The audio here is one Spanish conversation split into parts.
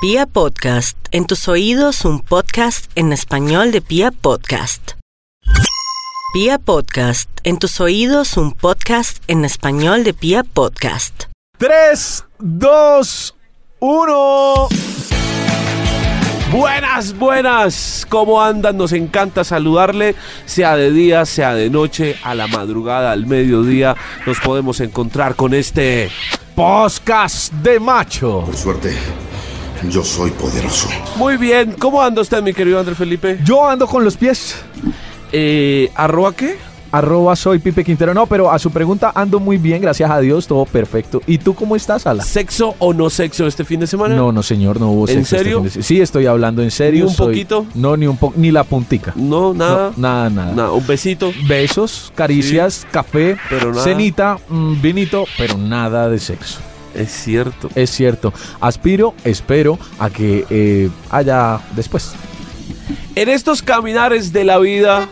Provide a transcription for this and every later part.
Pia Podcast, en tus oídos un podcast en español de Pia Podcast. Pia Podcast, en tus oídos un podcast en español de Pia Podcast. 3, 2, 1. Buenas, buenas. ¿Cómo andan? Nos encanta saludarle, sea de día, sea de noche, a la madrugada, al mediodía. Nos podemos encontrar con este podcast de macho. Por suerte, yo soy poderoso. Muy bien. ¿Cómo anda usted, mi querido Andrés Felipe? Yo ando con los pies. Eh, ¿Arroba qué? Arroba soy Pipe Quintero. No, pero a su pregunta ando muy bien, gracias a Dios, todo perfecto. ¿Y tú cómo estás, Ala? ¿Sexo o no sexo este fin de semana? No, no, señor, no hubo ¿En sexo este serio? fin de sí, estoy hablando en serio. ¿Ni un soy- poquito? No, ni un poco, ni la puntica. No, nada. No, nada, nada. Nada, un besito. Besos, caricias, café, Pero nada. cenita, mm, vinito, pero nada de sexo. Es cierto. Es cierto. Aspiro, espero a que eh, haya después. En estos caminares de la vida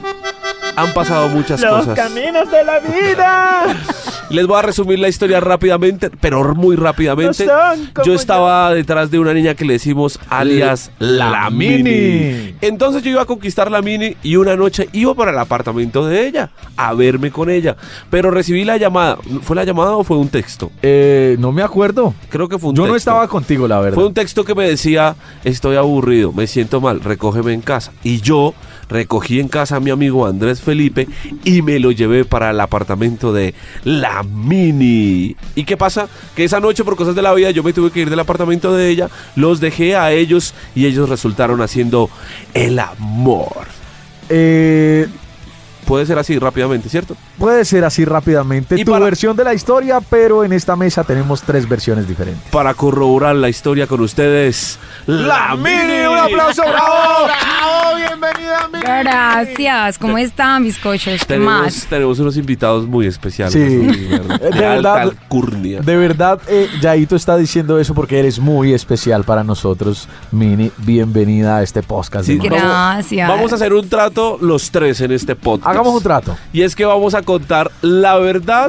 han pasado muchas cosas. caminos de la vida Les voy a resumir la historia rápidamente, pero muy rápidamente. No son como yo estaba detrás de una niña que le decimos alias la, La mini. Mini. Entonces yo iba a conquistar la mini y una noche iba para el apartamento de ella a verme con ella. Pero recibí la llamada. ¿Fue la llamada o fue un texto? Eh, no me acuerdo. Creo que fue un Yo texto. no estaba contigo, la verdad. Fue un texto que me decía, estoy aburrido, me siento mal, recógeme en casa. Y yo recogí en casa a mi amigo Andrés Felipe y me lo llevé para el apartamento de la Mini. ¿Y qué pasa? Que esa noche por cosas de la vida yo me tuve que ir del apartamento de ella, los dejé a ellos y ellos resultaron haciendo el amor. Eh, Puede ser así rápidamente, ¿cierto? Puede ser así rápidamente Y tu para- versión de la historia, pero en esta mesa tenemos tres versiones diferentes. Para corroborar la historia con ustedes, la, Mini. ¡Un aplauso, bravo! ¡Bravo! ¡Bienvenida, mi Gracias, ¿cómo están, bizcochos? ¿Qué Tenemos, más? tenemos unos invitados muy especiales. Sí. de, verdad. alcurnia. De verdad, eh, Yaito está diciendo eso porque eres muy especial para nosotros, Mini. Bienvenida a este podcast. Sí, Gracias. Vamos a hacer un trato los tres en este podcast. Hagamos un trato. Y es que vamos a contar la verdad.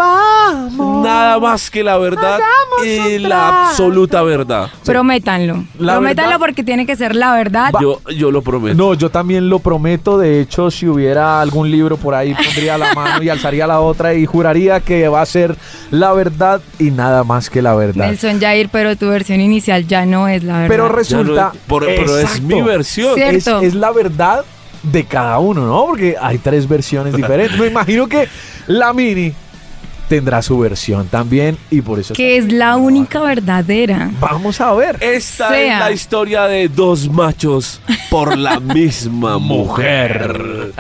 Nada más que la verdad y la absoluta verdad. Prométanlo. La Prométanlo verdad- porque tiene que ser la verdad. Yo, yo lo prometo. No, yo también lo prometo. De hecho, si hubiera algún libro por ahí, pondría la mano y alzaría la otra y juraría que va a ser la verdad y nada más que la verdad. Nelson Jair, pero tu versión inicial ya no es la verdad. Pero Ya resulta. por- pero es Exacto. mi versión. Es la verdad de cada uno, ¿no? Porque hay tres versiones diferentes. Me imagino que la mini tendrá su versión también y por eso... que es la única verdadera. Vamos a ver. Esta Sea. es la historia de dos machos por la misma mujer.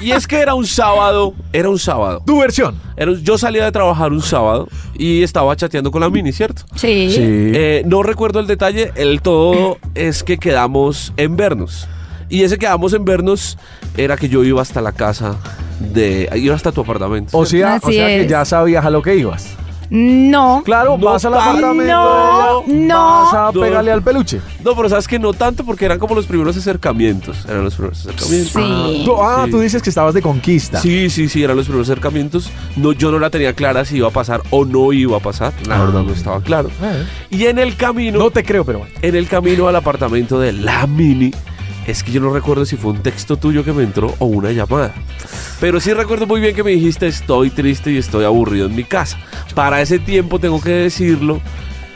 y es que era un sábado, era un sábado. Tu versión. Era un- yo salía de trabajar un sábado y estaba chateando con la mini, ¿cierto? Sí. Eh, no recuerdo el detalle, el todo es que quedamos en vernos. Y ese quedamos en vernos era que yo iba hasta la casa de... Iba hasta tu apartamento. O sea, o sea que es. ya sabías a lo que ibas. No. Claro, No vas al tanto. apartamento No, de ella, no. vas a No. pegarle al peluche. No, pero sabes que no tanto porque eran como los primeros acercamientos. Eran los primeros acercamientos. Sí. Tú- ah, Sí. tú dices que estabas de conquista. Sí, sí, sí, eran los primeros acercamientos. No, yo no la tenía clara si iba a pasar o no iba a pasar. La verdad no estaba claro. Eh, Y en el camino, No te creo, pero bueno. en el camino al apartamento de la mini, es que yo no recuerdo si fue un texto tuyo que me entró o una llamada. Pero sí recuerdo muy bien que me dijiste estoy triste y estoy aburrido en mi casa. Para ese tiempo tengo que decirlo,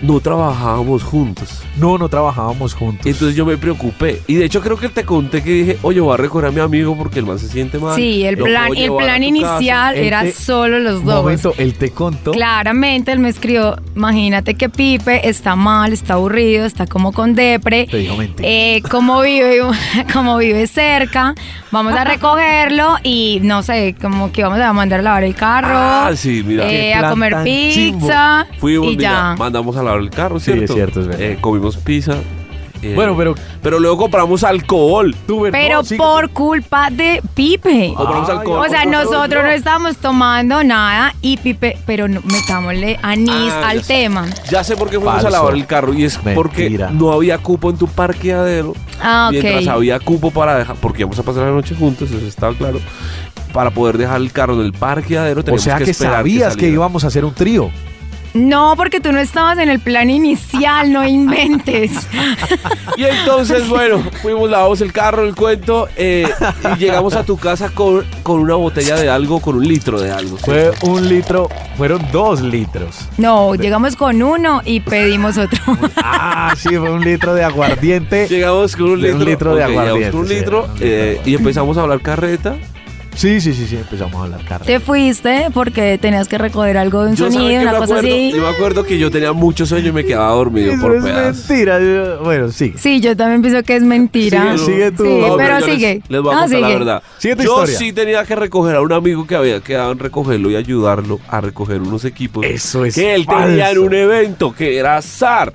no trabajábamos juntos. No, no trabajábamos juntos. Entonces yo me preocupé. Y de hecho creo que te conté que dije, oye, voy a recoger a mi amigo porque el man se siente mal. Sí, el Lo plan, el plan inicial era te- solo los dos. momento, él te contó. Claramente él me escribió, imagínate que Pipe está mal, está aburrido, está como con depre. Te dijo mentira. Eh, como vive, como vive cerca, vamos a recogerlo y no sé, como que vamos a mandar a lavar el carro, Ah, sí, mira. eh, a comer pizza Fuimos, y mira, ya. mandamos a lavar el carro, Sí, ¿cierto? es cierto, es verdad. Eh, comimos pizza. eh, Bueno, pero Pero luego compramos alcohol. Pero no, sí, por culpa de Pipe. Compramos Ay, alcohol. O sea, nosotros no estábamos tomando nada y Pipe, pero no, metámosle anís Ah, al ya sé. tema. Ya sé por qué fuimos Falso. a lavar el carro y es porque no había cupo en tu parqueadero. Ah, ok. Mientras había cupo para dejar, porque íbamos a pasar la noche juntos, eso estaba claro. Para poder dejar el carro en el parqueadero O teníamos sea que, esperar sabías que, saliera. íbamos a hacer un trío. No, porque tú no estabas en el plan inicial, no inventes. Y entonces, bueno, fuimos, lavamos el carro, el cuento, eh, y llegamos a tu casa con, con una botella de algo, con un litro de algo. ¿sí? Fue un litro, fueron dos litros. No, llegamos con uno y pedimos otro. Ah, sí, fue un litro de aguardiente. Llegamos con un De litro, un litro de aguardiente, con un sí, litro un litro eh, de y empezamos a hablar carreta. Sí, sí, sí, sí, empezamos a hablar carne. Te fuiste porque tenías que recoger algo de un Yo, ¿sabe sonido, una cosa acuerdo? así. Yo me acuerdo que yo tenía mucho sueño y me quedaba dormido Eso por es pedazos. mentira. yo- Bueno, sí. Sí, yo también pienso que es mentira. Sigue- sigue tú. Sí, No, pero yo les- sigue. Les, voy a No, contar la sigue. verdad. Sigue tu yo historia. sí tenía que recoger a un amigo que había quedado en recogerlo y ayudarlo a recoger unos equipos Eso es que él tenía en un evento que era SAR.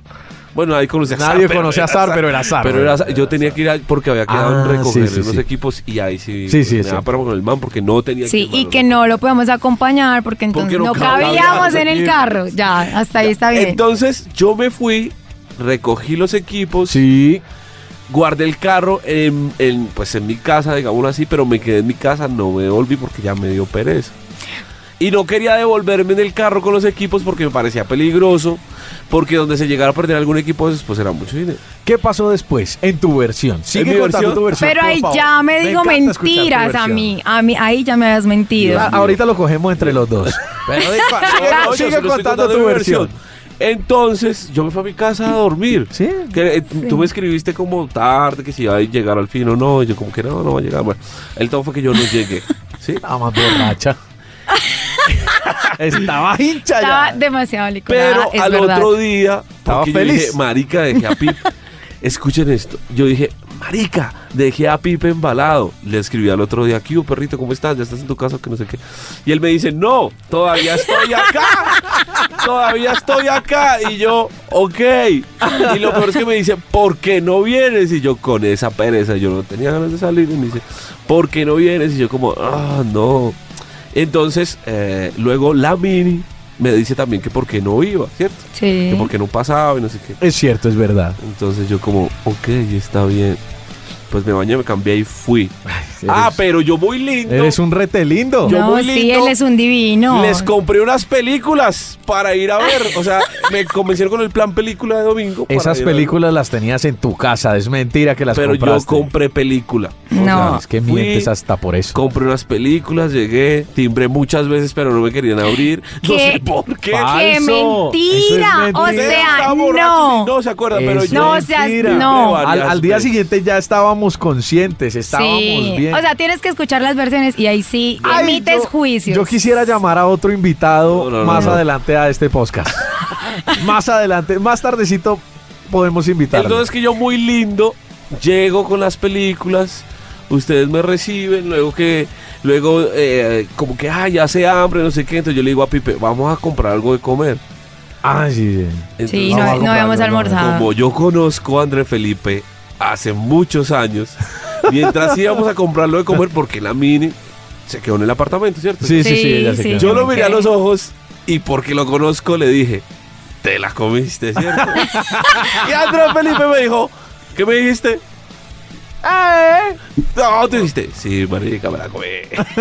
Bueno, ahí conocí a Nadie Zar, pero conocía a Zar, pero era Zar, Pero era Zar. Yo tenía que ir a- porque había quedado Ah, en recoger sí, sí, unos sí. equipos y ahí sí, Sí, sí, me sí. daba para con el man porque no tenía Sí, que y que no lo podemos acompañar porque entonces Porque no no, cabíamos en el carro. Ya, hasta ahí está bien. Entonces yo me fui, recogí los equipos, Sí. guardé el carro en, en, pues en mi casa, digámoslo así, pero me quedé en mi casa, no me devolví porque ya me dio pereza. Y no quería devolverme en el carro con los equipos porque me parecía peligroso, porque donde se llegara a perder algún equipo, pues, pues era mucho dinero. ¿Qué pasó después en tu versión? Sigue mi contando versión? tu versión. pero por ahí favor. ya me tu mentiras a mí. A mí, ahí ya me habías mentido. Ah, ahorita lo cogemos entre los dos. Pero sigue, No, sigue contando tu versión. Entonces, yo me fui a mi casa a dormir. Sí. Que, eh, Tú me escribiste como tarde, que si iba a llegar al fin o no. y Yo como que no, no va a llegar. Bueno, el todo fue que yo no llegué. ¿Sí? Estaba más borracha. Estaba hincha Estaba ya. demasiado licorada, Pero es al verdad. otro día, Estaba porque yo feliz. dije, marica, dejé a Pipe. Escuchen esto. Yo dije, marica, dejé a Pipe embalado. Le escribí al otro día, ¿qué perrito? ¿Cómo estás? ¿Ya estás en tu casa? Que no sé qué. Y él me dice, no, todavía estoy acá. todavía estoy acá. Y yo, ok. Y lo peor es que me dice, ¿por qué no vienes? Y yo, con esa pereza, yo no tenía ganas de salir. Y me dice, ¿por qué no vienes? Y yo como, ah, no. Entonces, eh, luego la mini me dice también que por qué no iba, ¿cierto? Sí. Que por qué no pasaba y no sé qué. Es cierto, es verdad. Entonces yo como, ok, está bien. Pues me bañé, me cambié y fui. Ah, pero yo muy lindo. eres un rete lindo. yo no, muy sí, él es un divino. Les compré unas películas para ir a ver. O sea, me convencieron con el plan película de domingo. para Esas películas las tenías en tu casa. Es mentira que las Pero yo compraste. compré película. O No. sea, Es que fui, mientes hasta por eso. Compré unas películas, llegué, timbré muchas veces, pero no me querían abrir. No ¿Qué? sé por qué. ¡Qué Falso. mentira! Es O mentira. Sea, no. No se acuerdan, pero yo. No, o sea, mentira. no. Al, al día siguiente ya estábamos conscientes, estábamos Sí. bien. O sea, tienes que escuchar las versiones y ahí sí Ay, emites yo- juicios. Yo quisiera llamar a otro invitado No, no, no, más no. adelante a este podcast. más adelante, más tardecito podemos invitarlo. Entonces que yo muy lindo, llego con las películas, ustedes me reciben, luego que, luego eh, como que, ah, ya hace hambre, no sé qué, entonces yo le digo a Pipe, vamos a comprar algo de comer. ah, sí, sí. Entonces, Sí, no, no habíamos almorzado. como yo conozco a André Felipe hace muchos años, mientras íbamos a comprarlo de comer, porque la mini se quedó en el apartamento, ¿cierto? Sí, sí, sí, Sí, ella se sí. quedó. Yo lo miré a los ojos y porque lo conozco le dije, te la comiste, ¿cierto? y Andrés Felipe me dijo, ¿qué me dijiste? ¿Eh? No, tú dijiste, sí, marica, me la comí.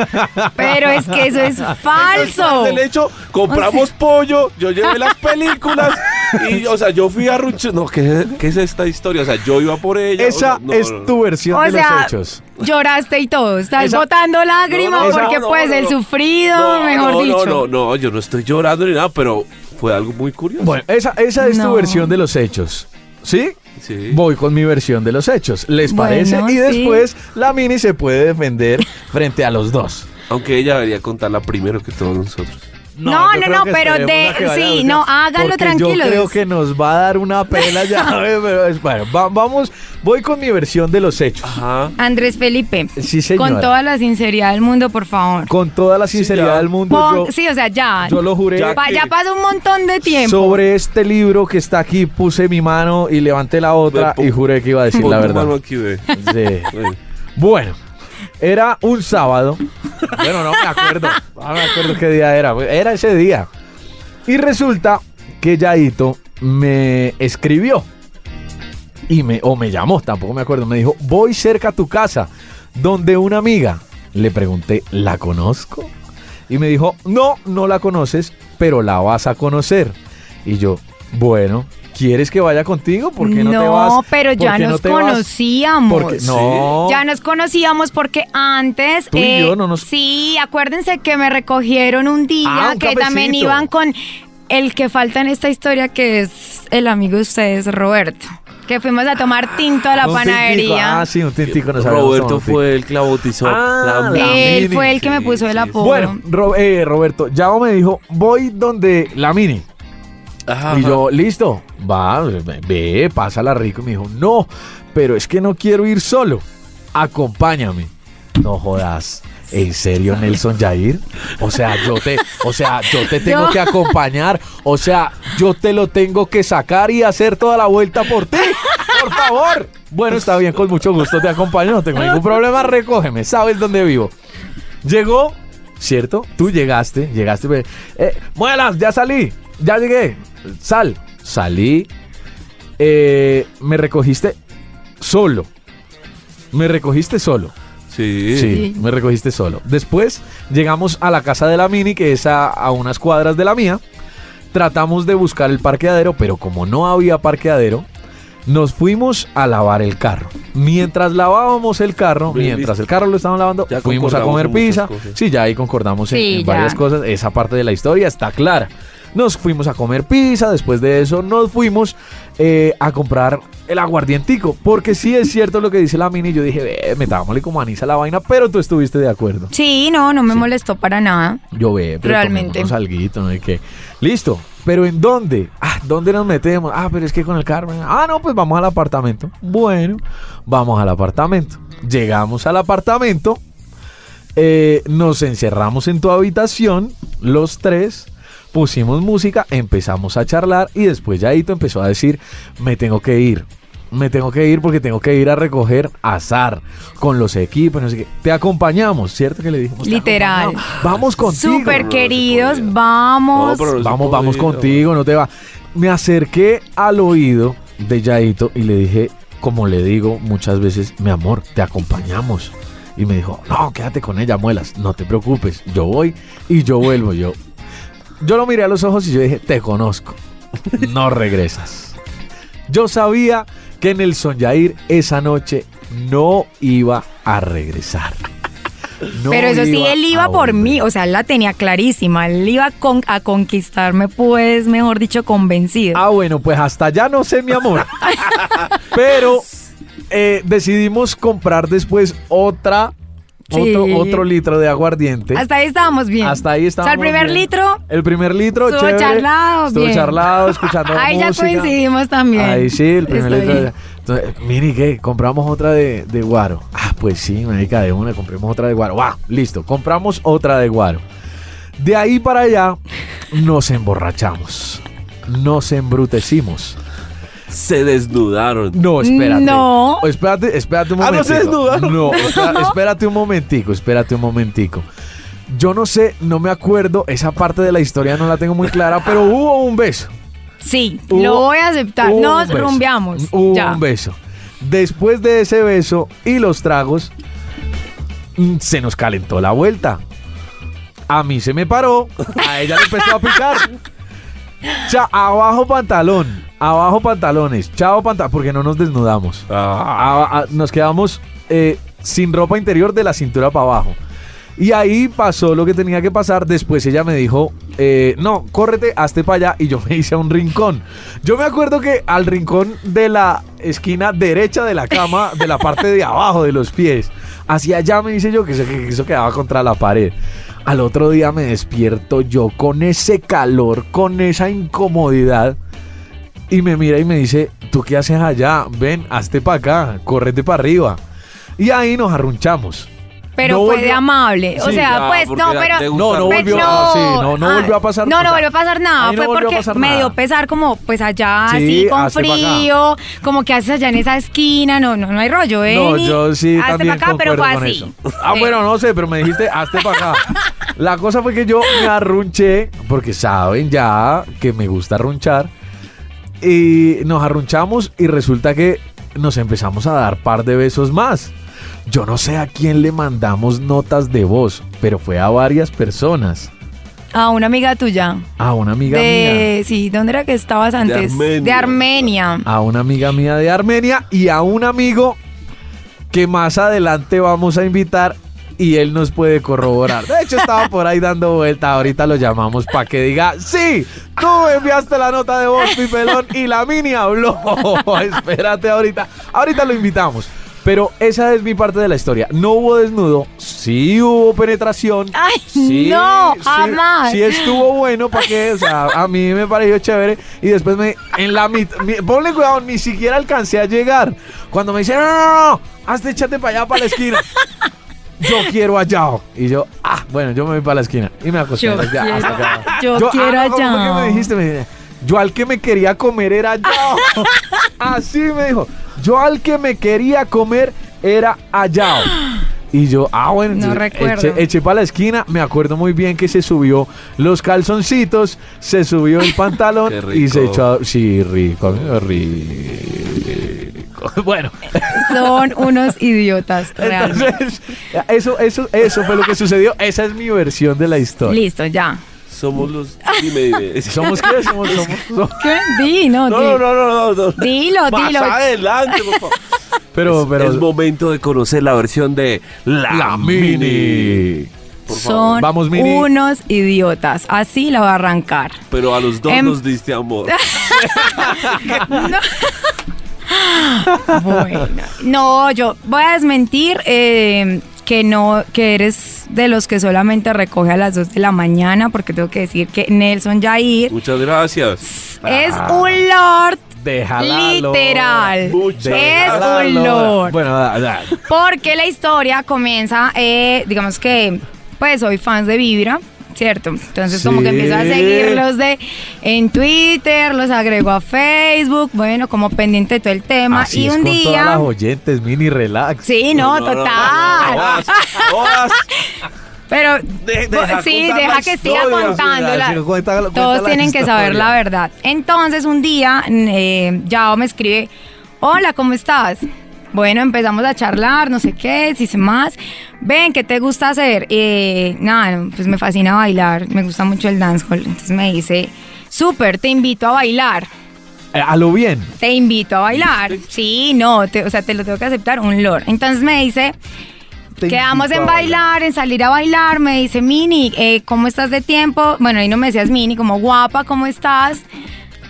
Pero es que eso es falso. Del hecho, compramos pollo, yo llevé las películas y, o sea, yo fui a Rucho. No, ¿qué, qué es esta historia? O sea, yo iba por ella. Esa o sea, no, es no, no. tu versión O de sea, los hechos. Lloraste y todo. Estás Esa- botando lágrimas No, no, porque no, pues no, el sufrido, No, mejor no, dicho. No, no, no, yo no estoy llorando ni nada, pero fue algo muy curioso. Bueno, esa, esa es tu versión de los hechos. ¿Sí? sí. Voy con mi versión de los hechos. ¿Les Bueno, parece? Y sí. después la mini se puede defender frente a los dos. Aunque ella debería contarla primero que todos nosotros. No, no, no, pero de- sí, no, háganlo porque tranquilos. Yo creo que nos va a dar una pela ya. pero es- bueno, va- vamos, voy con mi versión de los hechos. Ajá. Andrés Felipe, Sí, señora. con toda la sinceridad del mundo, por favor. Con toda la sinceridad del mundo, Pon- yo, sí, o sea, ya. yo lo juré. Ya Pa- que- ya pasó un montón de tiempo. Sobre este libro que está aquí, puse mi mano y levanté la otra Ve, pon- y juré que iba a decir Pon la tu verdad. mano aquí. Sí. Bueno, era un sábado. Bueno, no me acuerdo. No me acuerdo qué día era. Era ese día. Y resulta que Yaito me escribió. Y me, o me llamó, tampoco me acuerdo. Me dijo, voy cerca a tu casa, donde una amiga. Le pregunté, ¿la conozco? Y me dijo, no, no la conoces, pero la vas a conocer. Y yo, bueno, ¿quieres que vaya contigo? ¿Por qué no, te vas? pero ¿Por ya no nos te vas? conocíamos. Porque, no. Ya nos conocíamos porque antes. Tú y yo no nos- Sí, acuérdense que me recogieron un día Ah, un que también iban con el que falta en esta historia, que es el amigo de ustedes, Roberto. Que fuimos a tomar tinto a la Un tintico, panadería. Ah, sí, un tintico. nos Roberto fue el que la bautizó. Ah, La- la Él Mini, fue el que me sí, puso el sí, apodo. Bueno, Ro- eh, Roberto, Yao me dijo, voy donde la mini. Ajá, Y ajá. yo, listo, va, ve, pásala rico. Y me dijo, no, pero es que no quiero ir solo. Acompáñame. No jodas. ¿En serio, Nelson Jair? O sea, yo te, o sea, yo te tengo que acompañar. O sea, yo te lo tengo que sacar y hacer toda la vuelta por ti. Por favor. Bueno, está bien, con mucho gusto te acompaño. No tengo ningún problema. Recógeme. Sabes dónde vivo. Llegó, ¿cierto? Tú llegaste, llegaste. Eh, muelas, ya salí, ya llegué. Sal, salí. Eh, me recogiste solo. Me recogiste solo. Sí. Sí, me recogiste solo. Después llegamos a la casa de la Mini, que es a, a unas cuadras de la mía. Tratamos de buscar el parqueadero, pero como no había parqueadero, nos fuimos a lavar el carro. Mientras lavábamos el carro, Bien, mientras listo. el carro lo estaban lavando, Ya fuimos a comer pizza. cosas. Sí, ya ahí concordamos en, Sí, en ya. varias cosas. Esa parte de la historia está clara. Nos fuimos a comer pizza, después de eso nos fuimos eh, a comprar el aguardientico, porque sí es cierto lo que dice la mini, yo dije, ve, metámosle como anís a la vaina, pero tú estuviste de acuerdo. Sí, no, no me molestó para nada. Yo ve, pero Realmente. alguito, ¿no? Que, listo, pero ¿en dónde? Ah, ¿dónde nos metemos? Ah, pero es que con el carro. Ah, no, pues vamos al apartamento. Bueno, vamos al apartamento. Llegamos al apartamento, eh, nos encerramos en tu habitación, los tres, pusimos música, empezamos a charlar y después Yaito empezó a decir, me tengo que ir. Me tengo que ir porque tengo que ir a recoger azar con los equipos, no sé qué. Te acompañamos, ¿cierto que le dijimos? "Te Literal. Vamos contigo. Súper queridos, vamos. No, Vamos, vamos contigo, no te va. Me acerqué al oído de Yaito y le dije, como le digo muchas veces, mi amor, te acompañamos. Y me dijo, no, quédate con ella, muelas, no te preocupes, yo voy y yo vuelvo. Yo, yo lo miré a los ojos y yo dije, te conozco, no regresas. Yo sabía que Nelson Yair esa noche no iba a regresar. No Pero eso sí, él iba por volver. mí, o sea, él la tenía clarísima. Él iba con- a conquistarme, pues, mejor dicho, convencido. Ah, bueno, pues hasta ya no sé, mi amor. Pero eh, decidimos comprar después otra, Sí. otro, otro litro de aguardiente. Hasta ahí estábamos bien. Hasta ahí O sea, estábamos el primer bien. litro, El primer litro, Estuvo chévere. charlado, Estuvo bien. charlado, escuchando ahí ya coincidimos también. Ahí sí, el primer Estoy- litro. de- Entonces, mire, ¿qué? Compramos otra de, de guaro. Ah, pues sí, marica, de una, compremos otra de guaro. ¡Wow! Listo, compramos otra de guaro. De ahí para allá, nos emborrachamos. Nos embrutecimos. Se desnudaron. No, espérate. No. Espérate, espérate un Ah, ¿no se desnudaron? No, espera- espérate un momentico, espérate un momentico. Yo no sé, no me acuerdo, esa parte de la historia no la tengo muy clara, pero hubo un beso. Sí, Hubo- lo voy a aceptar. Nos un beso. rumbeamos. Hubo ya. un beso. Después de ese beso y los tragos, mm, se nos calentó la vuelta. A mí se me paró, a ella le empezó a picar. Cha, abajo pantalón, abajo pantalones, chao pantalón, porque no nos desnudamos. Ah, A- a- nos quedamos eh, sin ropa interior de la cintura para abajo. Y ahí pasó lo que tenía que pasar. Después ella me dijo, eh, no, córrete, hazte para allá. Y yo me hice a un rincón. Yo me acuerdo que al rincón de la esquina derecha de la cama, de la parte de abajo de los pies, hacia allá me hice yo, que eso, que eso quedaba contra la pared. Al otro día me despierto yo con ese calor, con esa incomodidad. Y me mira y me dice, ¿tú qué haces allá? Ven, hazte para acá, córrete para arriba. Y ahí nos arrunchamos. Pero No fue volvió- de amable. o Sí, sea, ya, pues porque no, pero. gusta No, no Pues volvió, a- sí, no, no volvió a pasar No, no nada. volvió a pasar nada. Ahí no Fue volvió a porque pasar me nada. dio pesar como, pues allá, Sí, así, con hazte pa' acá. frío. Como que haces allá en esa esquina. No, no, no hay rollo, ¿eh? No, yo sí Hazte también pa' acá, pero concuerdo fue con así. eso. Ah, Sí. bueno, no sé, pero me dijiste, hazte para acá. La cosa fue que yo me arrunché, porque saben ya que me gusta arrunchar. Y nos arrunchamos y resulta que nos empezamos a dar par de besos más. Yo no sé a quién le mandamos notas de voz, pero fue a varias personas. A una amiga tuya. A una amiga mía. De, sí, ¿dónde era que estabas antes? Armenia. De Armenia. A una amiga mía de Armenia y a un amigo que más adelante vamos a invitar y él nos puede corroborar. De hecho, estaba por ahí dando vuelta. Ahorita lo llamamos para que diga: Sí, tú enviaste la nota de voz, Pipelón, y la mini habló. Espérate ahorita. Ahorita lo invitamos. Pero esa es mi parte de la historia. No hubo desnudo, sí hubo penetración. Ay, sí, no, sí, jamás. Sí estuvo bueno para que, o sea, a mí me pareció chévere y después me en la mitad, ponle cuidado, ni siquiera alcancé a llegar. Cuando me dicen, "No, no, no, no, hazte échate para allá para la esquina." Yo quiero allá. Y yo, ah, bueno, yo me voy para la esquina. Y me acosté. Yo Ya, quiero- hasta acá. yo quiero ah, no, ¿cómo fue allá. que me dijiste? Me dijiste, yo al que me quería comer era allá. Así me dijo. Yo al que me quería comer era allá. Y yo, ah, bueno, No eché, eché para la esquina. Me acuerdo muy bien que se subió los calzoncitos, se subió el pantalón Qué y se echó. a- Sí, rico, amigo, rico. Bueno, Son unos idiotas, realmente. entonces, eso, eso, eso fue lo que sucedió. Esa es mi versión de la historia. Listo, ya. Somos los. Dime, dime. ¿Somos qué? Somos, somos, somos- ¿Qué? Di, no, No, di. no, no, no, no, no. Dilo, Más dilo. adelante, por favor. Pero, es, pero. es momento de conocer la versión de La, la Mini. mini. Por favor. Son Vamos, Mini. unos idiotas. Así la va a arrancar. Pero a los dos Em- nos diste amor. Bueno, no, yo voy a desmentir eh, que no, que eres de los que solamente recoge a las 2 de la mañana, porque tengo que decir que Nelson Jair Muchas gracias. es Ah. un lord. Déjala. Literal. Es Déjala, un lord. Bueno, da- da. Porque la historia comienza, eh, digamos que, pues soy fans de Vibra, ¿cierto? Entonces como que empiezo a seguirlos de en Twitter, los agrego a Facebook, bueno, como pendiente de todo el tema. Así y es un con todas las día... oyentes, mini relax. Sí, no, No, no, no, total. no, no, no, no, no, Pero De- deja sí, deja la que siga cuenta- cuenta Todos la tienen que saber la verdad. Entonces un día eh, Yao me escribe, hola, ¿cómo estás? Bueno, empezamos a charlar, no sé qué, si sé más. Ven, ¿qué te gusta hacer? Eh, nada, pues me fascina bailar, me gusta mucho el dancehall. Entonces me dice, súper, te invito a bailar. Eh, a lo bien. Te invito a bailar. Sí, no, te- o sea, te lo tengo que aceptar, un lord. Entonces me dice, Te Quedamos en bailar, en salir a bailar. Me dice, Mini, eh, ¿cómo estás de tiempo? Bueno, ahí no me decías Mini, como guapa, ¿cómo estás?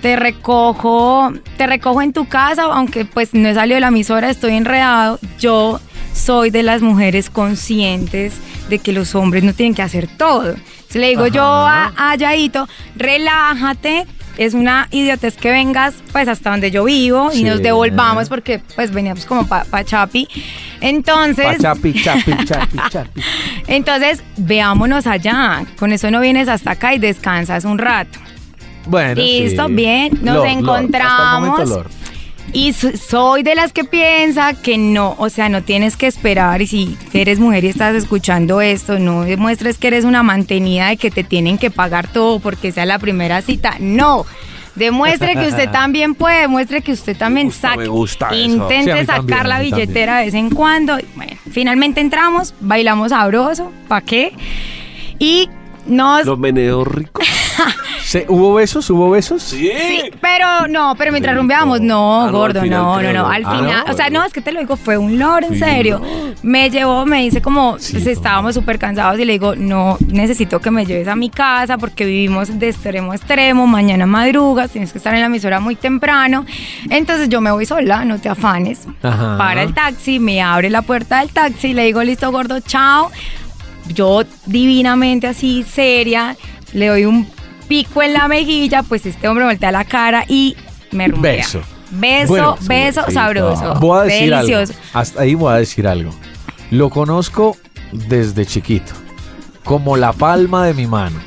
Te recojo, te recojo en tu casa, aunque pues no he salido de la emisora, estoy enredado. Yo soy de las mujeres conscientes de que los hombres no tienen que hacer todo. Entonces le digo yo a, a Yaito, relájate. Es una idiotez que vengas pues hasta donde yo vivo y Sí. nos devolvamos porque pues veníamos como para pa Chapi. Entonces, Pa' chapi, chapi, chapi, chapi. entonces, veámonos allá. Con eso no vienes hasta acá y descansas un rato. Bueno, Listo, sí. bien, nos Lord, encontramos. Lord. Y so- soy de las que piensa que no, o sea, no tienes que esperar. Y si eres mujer y estás escuchando esto, no demuestres que eres una mantenida de que te tienen que pagar todo porque sea la primera cita. No. Demuestre que usted también puede, demuestre que usted también gusta, saque, me gusta intente Sí, sacar también, la billetera de vez en cuando. Bueno, finalmente entramos, bailamos sabroso, ¿pa' qué? Y nos Los meneos ricos. ¿Se- ¿Hubo besos? ¿Hubo besos? Sí. Sí, pero no, pero mientras Rico. rumbeamos, no, Ah, gordo, no, no, no, ¿no? al Ah, final, ¿no? o sea, no, es que te lo digo, fue un lord, en serio. Me llevó, me dice como, Sí, pues estábamos súper cansados y le digo, no, necesito que me lleves a mi casa porque vivimos de extremo a extremo, mañana madrugas, tienes que estar en la emisora muy temprano. Entonces yo me voy sola, no te afanes. Ajá. Para el taxi, me abre la puerta del taxi, le digo, listo, gordo, chao. Yo divinamente así, seria, le doy un pico en la mejilla, pues este hombre voltea la cara y me rumbea. Beso. Beso, Bueno, beso sí, sabroso. Voy a decir delicioso. algo. Hasta ahí voy a decir algo. Lo conozco desde chiquito. Como la palma de mi mano.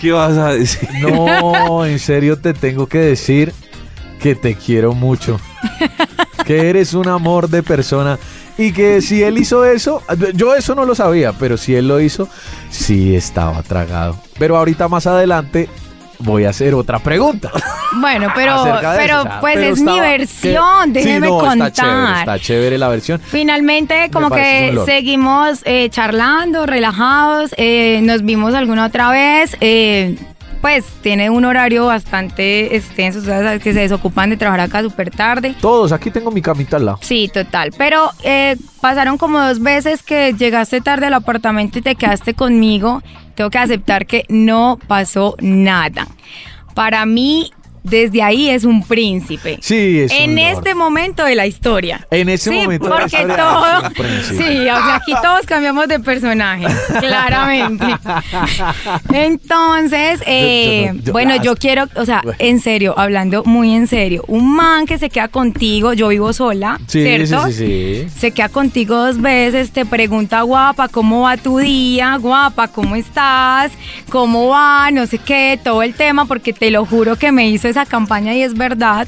¿Qué vas a decir? No, en serio te tengo que decir que te quiero mucho. Que eres un amor de persona. Y que si él hizo eso, yo eso no lo sabía, pero si él lo hizo, sí estaba tragado. Pero ahorita más adelante voy a hacer otra pregunta. Bueno, pero, pero eso, pues pero es mi versión, que- sí, déjeme no, contar. Está chévere, está chévere la versión. Finalmente, como que seguimos eh, charlando, relajados, eh, nos vimos alguna otra vez. eh, pues tiene un horario bastante extenso, ustedes saben que se desocupan de trabajar acá súper tarde. Todos, aquí tengo mi camita al lado. Sí, total. Pero eh, pasaron como dos veces que llegaste tarde al apartamento y te quedaste conmigo. Tengo que aceptar que no pasó nada. Para mí, desde ahí es un príncipe. Sí, es un En lord. este momento de la historia. En ese sí, momento de la todo. es un príncipe. Sí, o sea, aquí todos cambiamos de personaje, claramente. Entonces, eh, Yo- yo no- yo- bueno, ah, yo quiero, o sea, en serio, hablando muy en serio, un man que se queda contigo, yo vivo sola, Sí, ¿cierto? sí, sí, sí. Se queda contigo dos veces, te pregunta, guapa, ¿cómo va tu día? Guapa, ¿cómo estás? ¿Cómo va? No sé qué, todo el tema, porque te lo juro que me hizo esa campaña y es verdad.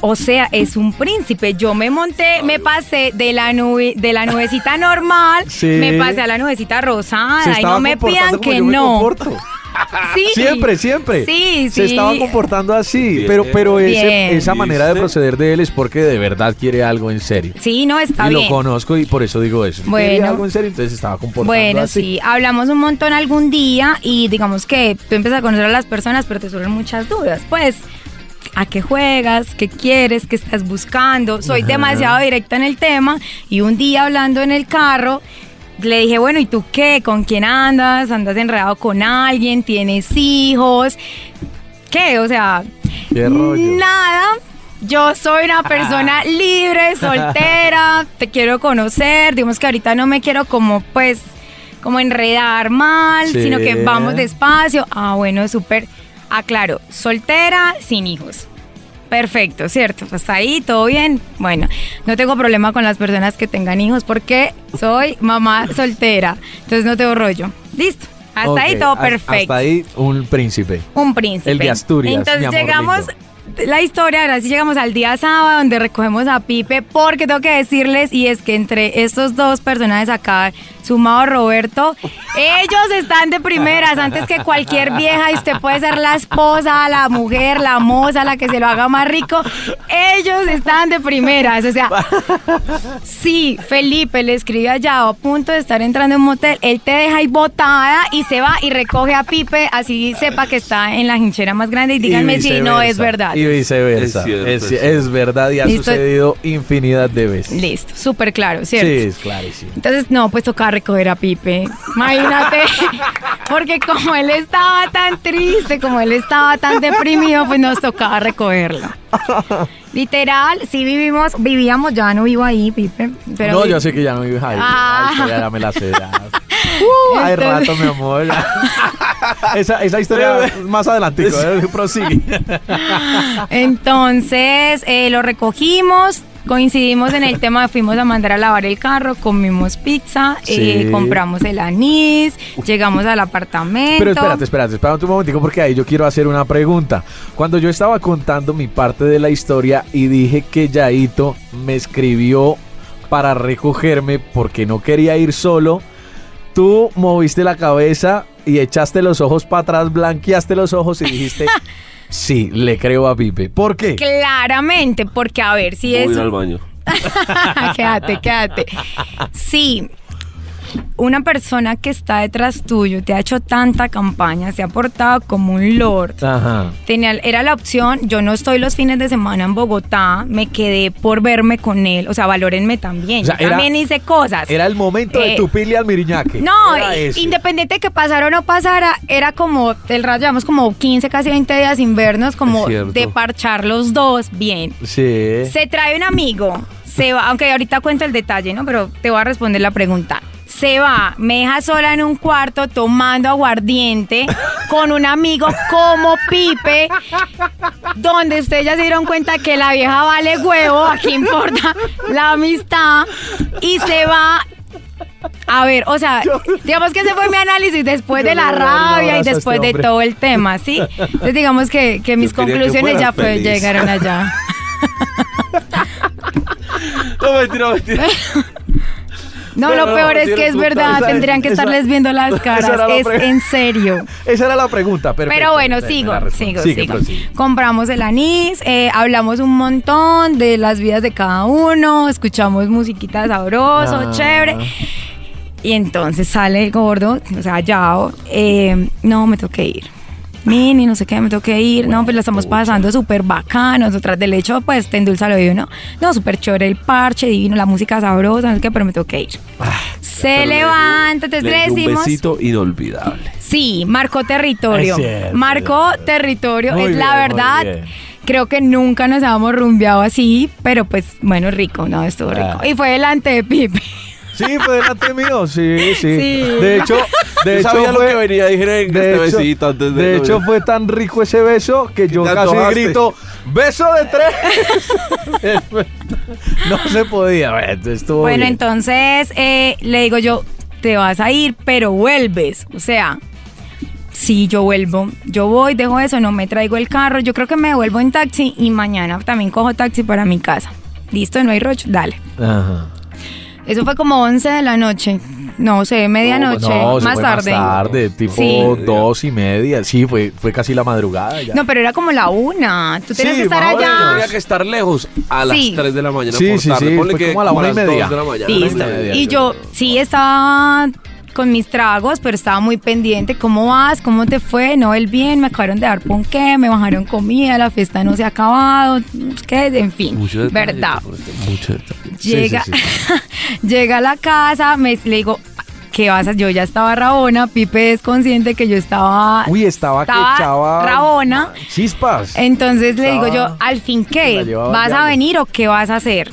O sea, es un príncipe. Yo me monté, me pasé de la nube, de la nubecita normal, Sí. me pasé a la nubecita rosada. Y no me pidan que yo me no. comporto. Sí. Siempre, siempre. Sí, Se estaba comportando así. Bien. Pero, pero ese- esa manera de proceder de él es porque de verdad quiere algo en serio. Sí, no, está y bien. lo conozco y por eso digo eso. Bueno. Quería algo en serio, entonces se estaba comportando Bueno, así. sí, hablamos un montón algún día y digamos que tú empiezas a conocer a las personas, pero te surgen muchas dudas. Pues, ¿a qué juegas? ¿Qué quieres? ¿Qué estás buscando? Soy demasiado directa en el tema y un día hablando en el carro le dije, bueno, ¿y tú qué? ¿Con quién andas? ¿Andas enredado con alguien? ¿Tienes hijos? ¿Qué? O sea, Qué rollo. nada. Yo soy una persona libre, soltera, te quiero conocer. Digamos que ahorita no me quiero como pues como enredar mal, Sí. sino que vamos despacio. Ah, bueno, súper. Aclaro, soltera, sin hijos. Perfecto, ¿cierto? Hasta ahí, todo bien. Bueno, no tengo problema con las personas que tengan hijos porque soy mamá soltera. Entonces no tengo rollo. Listo. Hasta ahí todo perfecto. Hasta ahí un príncipe. Un príncipe. El de Asturias, Entonces mi amor llegamos, lindo. la historia, ahora sí llegamos al día sábado donde recogemos a Pipe, porque tengo que decirles, y es que entre estos dos personajes acá, sumado Roberto, ellos están de primeras antes que cualquier vieja, y usted puede ser la esposa, la mujer, la moza, la que se lo haga más rico, ellos están de primeras, o sea, Sí, Felipe le escribe allá a punto de estar entrando en un motel. Él te deja ahí botada y se va y recoge a Pipe, así sepa que está en la hinchera más grande y díganme Y si no es verdad. Y viceversa. Es cierto, es, verdad y ha Listo. sucedido infinidad de veces. Listo, súper claro, ¿cierto? Sí, es clarísimo. Entonces, no, pues tocaba recoger a Pipe. Imagínate, porque como él estaba tan triste, como él estaba tan deprimido, pues nos tocaba recogerlo. Literal, sí vivimos, vivíamos, ya no vivo ahí, Pipe. Pero no, vi- yo sé que ya no vives ahí. Ah. Historia ya me la sé. ya. Uh, hay Entonces- rato, mi amor. esa, esa historia más adelante. Prosigue. Entonces eh, lo recogimos, coincidimos en el tema, fuimos a mandar a lavar el carro, comimos pizza, eh, compramos el anís, llegamos al apartamento. Pero espérate, espérate, espérate un momentico porque ahí yo quiero hacer una pregunta. Cuando yo estaba contando mi parte de la historia y dije que Yaito me escribió para recogerme porque no quería ir solo, tú moviste la cabeza y echaste los ojos para atrás, blanqueaste los ojos y dijiste, sí, le creo a Pipe. ¿Por qué? Claramente, porque a ver si Voy a es... ir al baño. quédate, quédate. Sí, una persona que está detrás tuyo te ha hecho tanta campaña, se ha portado como un lord. Ajá. Tenía, era la opción, yo no estoy los fines de semana en Bogotá, me quedé por verme con él, o sea, valórenme también. O sea, Yo era- también hice cosas. Era el momento de Eh, tu pili al miriñaque. No, independiente de que pasara o no pasara, era como, el rato llevamos como 15, casi 20 días sin vernos, como de parchar los dos bien. Sí. Se trae un amigo, se va, aunque ahorita cuento el detalle, ¿no? Pero te voy a responder la pregunta. Se va, me deja sola en un cuarto tomando aguardiente con un amigo como Pipe, donde ustedes ya se dieron cuenta que la vieja vale huevo, aquí importa la amistad, y se va. A ver, o sea, digamos que ese fue mi análisis después Yo de la rabia y después este de todo el tema, ¿sí? Entonces digamos que, que mis que conclusiones ya pues, llegaron allá. No, mentira, mentira. No, lo no, peor es que es verdad, esa- tendrían que esa- estarles viendo las caras. Es en serio. Esa era la pregunta, perfecto. Pero bueno, sigo, sigo, Sigue, sigo. Compramos el anís, eh, hablamos un montón de las vidas de cada uno, escuchamos musiquita sabroso, Ah. chévere. Y entonces sale el gordo, o sea, Yao, eh, no, me tengo que ir. Mini, no sé qué, me tengo que ir. No, pues la estamos pasando súper bacano. Nosotras, del hecho, pues te endulza el oído, ¿no? No, súper chévere el parche, divino, la música sabrosa, no sé qué, pero me tengo que ir. Se levanta, entonces Le le di un decimos. besito inolvidable. Sí, marcó territorio. Cierto, marcó territorio. Es la bien, verdad. Creo que nunca nos habíamos rumbeado así, pero pues bueno, rico, ¿no? Estuvo rico. Ah. Y fue delante de Pipe. Sí, fue delante mío, sí, sí. Sí. De hecho, de Yo hecho sabía lo fue- que venía, dije, de este hecho, besito antes de... de hecho fue tan rico ese beso que yo casi antojaste. grito, beso de tres. no se podía, bueno, estuvo Bueno, bien. entonces eh, le digo yo, te vas a ir, pero vuelves. O sea, sí, yo vuelvo. Yo voy, dejo eso, no me traigo el carro. Yo creo que me vuelvo en taxi y mañana también cojo taxi para mi casa. Listo, no hay rocho, dale. Ajá. Eso fue como 11 de la noche. No sé, medianoche, No, más fue tarde. Más tarde, tipo Sí. dos y media. Sí, fue, fue casi la madrugada ya. No, pero era como la una. Tú tenías Sí, que estar allá. Tenía que estar lejos a las Sí. 3 de la mañana Sí, por sí, tarde. sí, Ponle fue que como a la una y las media. 2 de la mañana. Y yo sí estaba con mis tragos, pero estaba muy pendiente. ¿Cómo vas? ¿Cómo te fue? No, el bien, me acabaron de dar ponqué, me bajaron comida, la fiesta no se ha acabado. ¿Qué? En fin, Mucho verdad. este- Mucho. Sí, Llega, sí, llega a la casa, me, le digo, ¿qué vas a? Yo ya estaba rabona, Pipe es consciente que yo estaba... Uy, estaba, que echaba rabona. chispas. Entonces le digo yo, al fin qué, ¿vas a venir o qué vas a hacer?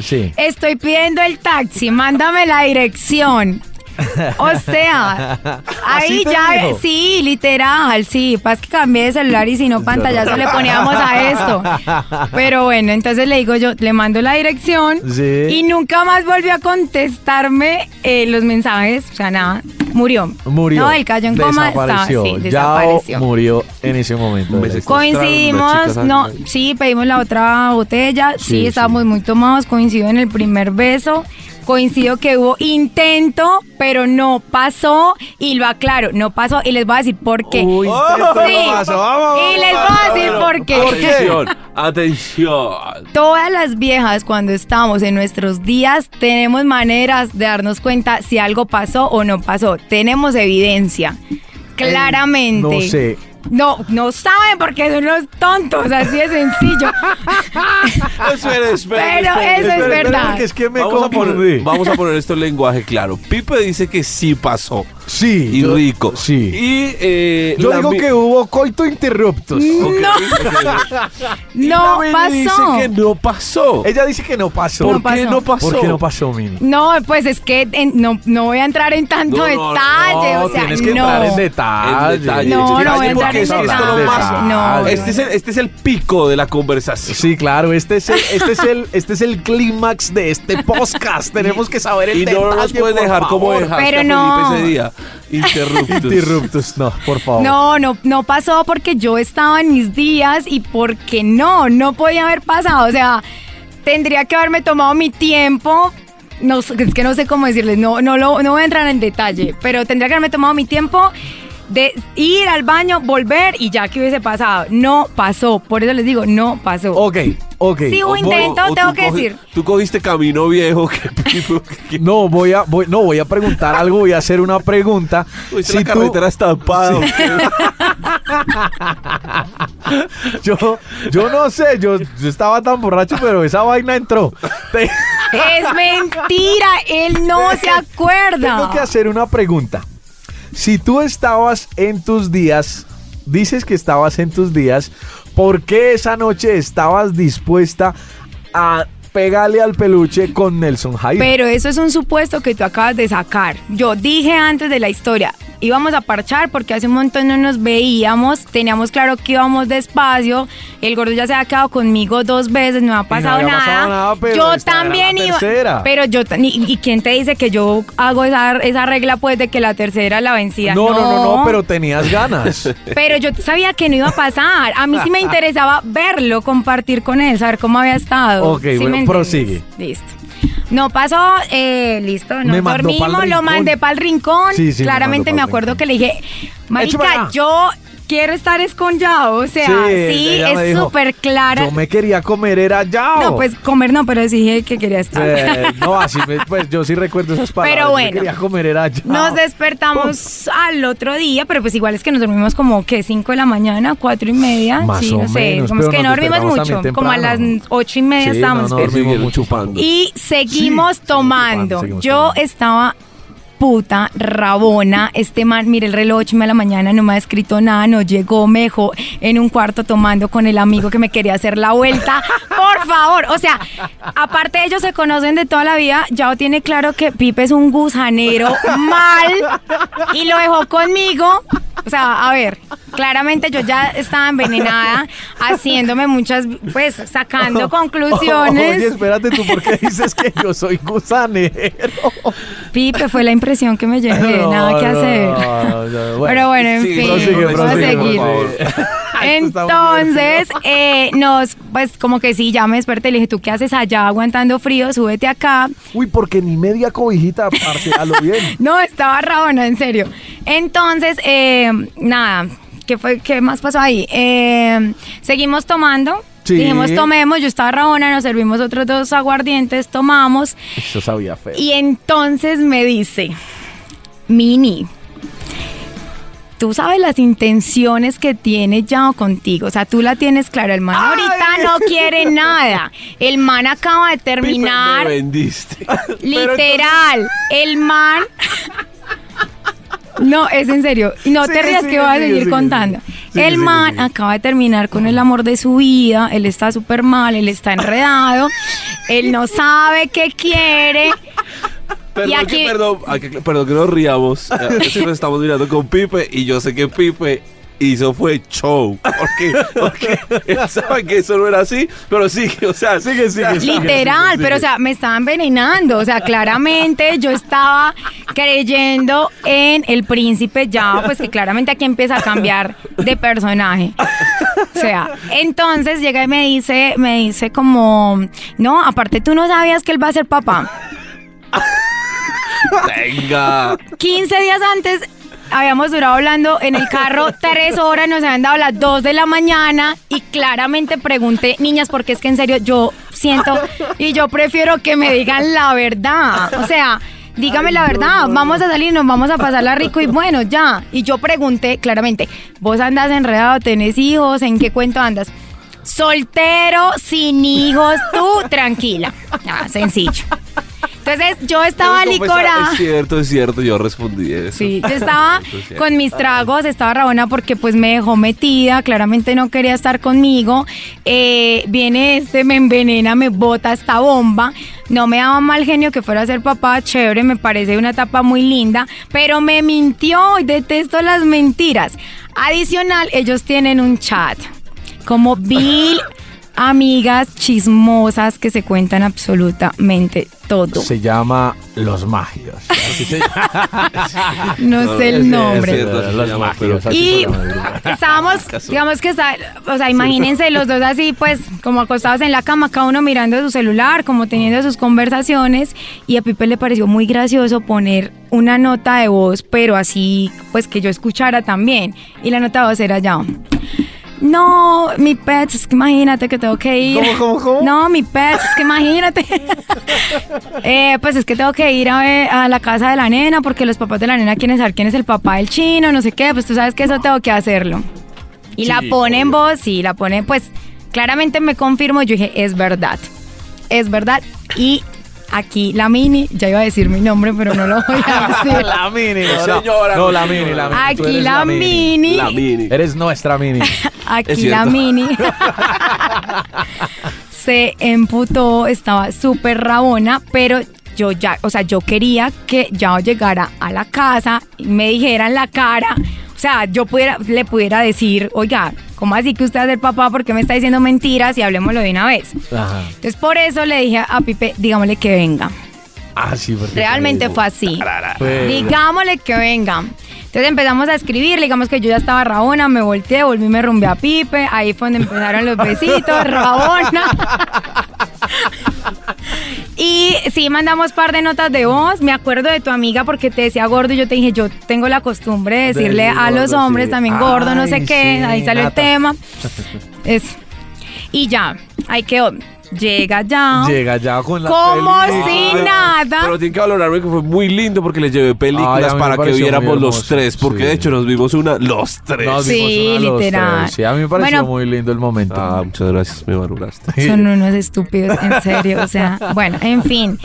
Sí. Estoy pidiendo el taxi, mándame la dirección. O sea, ahí ¿Así te ya, dijo? sí, literal, sí. Pasa que cambié de celular y si no pantallazo le poníamos a esto. Pero bueno, entonces le digo yo, le mando la dirección Sí. y nunca más volvió a contestarme eh, los mensajes. O sea, nada, murió. Murió. No, él cayó en coma. Estaba, Desapareció. sí, Yao desapareció. murió en ese momento. Coincidimos, no, sí, pedimos la otra botella, sí, Sí, estábamos muy tomados, coincido en el primer beso, coincido que hubo intento, pero no pasó, y lo aclaro, no pasó, y les voy a decir por qué. Uy, Sí, no pasó. Vamos, y les voy a decir por qué. Atención, atención. Todas las viejas cuando estamos en nuestros días tenemos maneras de darnos cuenta si algo pasó o no pasó. Tenemos evidencia. Claramente. No sé. No, no saben porque son unos tontos, así de sencillo. Espere, espere, Pero eso es verdad. porque es que me Vamos a, poner, vamos a poner esto en lenguaje claro. Pipe dice que sí pasó. Sí. Y yo- rico. Sí. Y eh, Yo digo que hubo coito interruptos. Ok, No. Y No dice pasó. que no pasó. Ella dice que no pasó. ¿Por No qué pasó. no pasó? ¿Por qué no pasó, Mini? No, pues es que en- no, no voy a entrar en tanto No, no, detalle. No, o sea, tienes que no. entrar en detalle. En detalle. No, no voy a entrar porque en es que esto detalle. lo más- No. Este es, el, este es el pico de la conversación. Sí, claro, este es el, este es el, este es el clímax de este podcast. Tenemos que saber el Y no detalle, nos puedes dejar como dejaste Pero a no. Felipe ese día. Interruptus. Interruptus, no, por favor. No, no, no pasó porque yo estaba en mis días y porque no, no podía haber pasado. O sea, tendría que haberme tomado mi tiempo. No, sé- es que no sé cómo decirles, no, no, lo, no voy a entrar en detalle, pero tendría que haberme tomado mi tiempo de ir al baño, volver y ya que hubiese pasado. No pasó, por eso les digo, no pasó. Ok, ok. Sí, hubo O- intento, o tengo tú que decir. Tú cogiste camino viejo que que- No, voy a, voy, no, voy a preguntar algo, voy a hacer una pregunta. Uy, Si la tú- carretera estampada. ¿o qué? yo, yo no sé, yo, yo estaba tan borracho, pero esa vaina entró. Es mentira, él no se acuerda. Tengo que hacer una pregunta. Si tú estabas en tus días, dices que estabas en tus días, ¿por qué esa noche estabas dispuesta a pegarle al peluche con Nelson Jaime? Pero eso es un supuesto que tú acabas de sacar. Yo dije antes de la historia, íbamos a parchar porque hace un montón no nos veíamos, teníamos claro que íbamos despacio, el gordo ya se había quedado conmigo dos veces, no ha pasado, había nada. pasado nada, pero yo también iba, tercera. pero yo, ni- ¿y quién te dice que yo hago esa, esa regla pues de que la tercera la vencía? no, no, no, no, pero tenías ganas. Pero yo sabía que no iba a pasar. A mí sí me interesaba verlo, compartir con él, saber cómo había estado. Ok, ¿Sí bueno? Prosigue. Listo. No pasó, eh, listo, nos dormimos, lo mandé para el rincón. Sí, sí, me Claramente me acuerdo rincón. que le dije, Marica, yo quiero estar es con Yao. O sea, sí, es súper clara. Yo me quería comer, era ya. No, pues comer no, pero dije que quería estar. Eh, no, así me- pues yo sí recuerdo esas palabras. Pero bueno. quería comer, era ya. Nos despertamos al otro día, pero pues igual es que nos dormimos como que 5 de la mañana, cuatro y media. Más sí, o no sé. menos, como es que no dormimos mucho. Como a las temprano. ocho y media Sí, estábamos no, no, dormimos mucho. chupando. Y seguimos Sí, tomando. seguimos tomando, seguimos Yo tomando. estaba puta rabona. Este man, mire el reloj 8 de la mañana, no me ha escrito nada, no llegó, me dejó en un cuarto tomando con el amigo que me quería hacer la vuelta. Por favor, o sea, aparte ellos se conocen de toda la vida, Yao tiene claro que Pipe es un gusanero mal y lo dejó conmigo. O sea, a ver, claramente yo ya estaba envenenada, haciéndome muchas, pues, sacando conclusiones. Oye, espérate, ¿tú por qué dices que yo soy gusanero? Pipe, fue la impresión que me llevé, No, nada que no, hacer. no, no, Pero bueno, en Sí, fin, prosigue, vamos a prosigue, seguir. Entonces, eh, nos, pues como que sí, ya me desperté y le dije, ¿tú qué haces allá aguantando frío? Súbete acá. Uy, porque ni media cobijita, parce, a lo bien. No, estaba rabona, en serio. Entonces, eh, nada, ¿qué, fue, ¿qué más pasó ahí? Eh, seguimos tomando. Sí. Dijimos, tomemos, yo estaba rabona, nos servimos otros dos aguardientes, tomamos. Eso sabía feo. Y entonces me dice, Mini, tú sabes las intenciones que tiene Yao contigo. O sea, tú la tienes clara. El man ahorita no quiere nada. El man acaba de terminar. Me vendiste. Literal. El man. No, es en serio. No te rías que voy a seguir contando. El man acaba de terminar con el amor de su vida. Él está súper mal, él está enredado. él no sabe qué quiere. Perdón, aquí- que, perdón, aquí- perdón que nos riamos. Eh, nos estamos mirando con Pipe y yo sé que Pipe hizo fue show. Porque, porque él sabe que eso no era así, pero sí, o sea, Sigue, sigue, sigue. Literal, pero o sea, me estaba envenenando. O sea, claramente yo estaba creyendo en el príncipe ya, pues que claramente aquí empieza a cambiar de personaje. O sea, entonces llega y me dice, me dice como, no, aparte tú no sabías que él va a ser papá. venga. 15 días antes habíamos durado hablando en el carro tres horas, nos habían dado las 2 de la mañana y claramente pregunté, niñas, porque es que en serio yo siento y yo prefiero que me digan la verdad. O sea, dígame la verdad, vamos a salir, nos vamos a pasarla rico y bueno, ya. Y yo pregunté claramente, vos andas enredado, tenés hijos, ¿en qué cuento andas? Soltero, sin hijos, tú tranquila. Ah, sencillo. Entonces yo estaba licorada. Es cierto, es cierto, yo respondí eso. Sí, yo estaba Es con mis tragos, estaba rabona porque pues me dejó metida, claramente no quería estar conmigo. Eh, viene este, me envenena, me bota esta bomba. No me daba mal genio que fuera a ser papá, chévere, me parece una etapa muy linda, pero me mintió y detesto las mentiras. Adicional, ellos tienen un chat como Bill, amigas chismosas que se cuentan absolutamente todo. Se llama Los Magios. No sé es el nombre. Los Magios. Y estábamos, digamos que está, o sea, imagínense los dos así, pues, como acostados en la cama, cada uno mirando su celular, como teniendo sus conversaciones, y a Pipe le pareció muy gracioso poner una nota de voz, pero así, pues, que yo escuchara también. Y la nota de voz era ya. No, mi pet, es que imagínate que tengo que ir. ¿Cómo, cómo, cómo? No, mi pet, es que imagínate. Eh, pues es que tengo que ir a, ver a la casa de la nena porque los papás de la nena quieren saber quién es el papá del chino, no sé qué. Pues tú sabes que eso tengo que hacerlo. Y la pone en voz, sí, la pone, pues claramente me confirmo. Yo dije, es verdad. Es verdad. Y aquí la mini, ya iba a decir mi nombre, pero no lo voy a decir. La mini. No, Señora, no, la mini, la mini. Aquí la mini. La mini. Eres nuestra mini. Aquí la mini se emputó, estaba súper rabona, pero yo ya, o sea, yo quería que ya llegara a la casa y me dijera en la cara, sea, yo pudiera, le pudiera decir, oiga, ¿cómo así que usted es el papá? ¿Por qué me está diciendo mentiras? Y hablemoslo de una vez. Ajá. Entonces, por eso le dije a Pipe, digámosle que venga. Ah, sí, porque Realmente fue así. Fue- Digámosle que venga. Entonces empezamos a escribir, digamos que yo ya estaba rabona, me volteé, volví, me rumbé a Pipe, ahí fue donde empezaron los besitos, rabona. Sí, mandamos par de notas de voz. Me acuerdo de tu amiga porque te decía gordo y yo te dije, yo tengo la costumbre de decirle decir a los gordo, hombres sí. también gordo, no sé qué. sí, ahí salió Nata. el tema. Es. Y ya, ahí quedó llega ya. Llega ya con las Como si nada. Pero tiene que valorarme que fue muy lindo porque le llevé películas para que viéramos los tres, porque de hecho nos vimos una los tres. Sí, literal. Sí, a mí me pareció Bueno. muy lindo el momento. Ah, muchas gracias, me maduraste. Son unos estúpidos, en serio. O sea, bueno, en fin.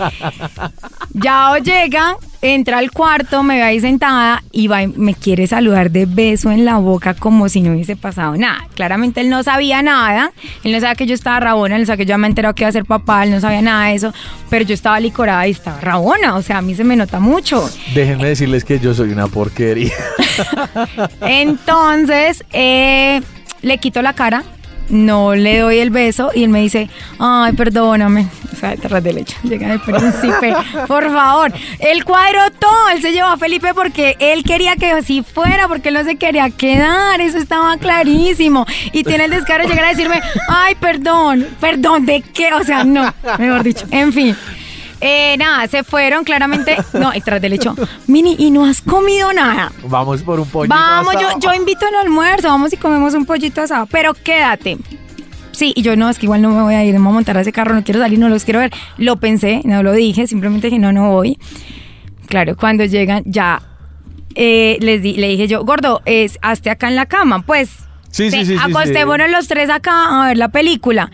Yao llega entra al cuarto, me ve ahí sentada y va y me quiere saludar de beso en la boca como si no hubiese pasado nada. Claramente él no sabía nada. Él no sabía que yo estaba rabona, él no sabía que yo ya me he enterado que iba a ser papá, él no sabía nada de eso. Pero yo estaba licorada y estaba rabona. O sea, a mí se me nota mucho. Déjenme decirles que yo soy una porquería. Entonces, eh, le quito la cara, no le doy el beso y él me dice, ay, perdóname. O sea, detrás de leche, llega el príncipe, por favor. Él cuadró todo, él se llevó a Felipe porque él quería que así fuera, porque él no se quería quedar, eso estaba clarísimo. Y tiene el descaro de llegar a decirme, ay, perdón, perdón, ¿de qué? O sea, no, mejor dicho, en fin. Eh, nada, se fueron claramente, no, detrás del hecho, Mini, ¿y no has comido nada? Vamos por un pollito Vamos, yo, asado. yo invito al almuerzo, vamos y comemos un pollito asado, pero quédate. Sí, y yo no, es que igual no me voy a ir, me voy a montar a ese carro, no quiero salir, no los quiero ver. Lo pensé, no lo dije, simplemente dije, no, no voy. Claro, cuando llegan, ya eh, les di- le dije yo, gordo, es, hazte acá en la cama, pues. Sí, sí, sí, Acostémonos los tres acá a ver la película.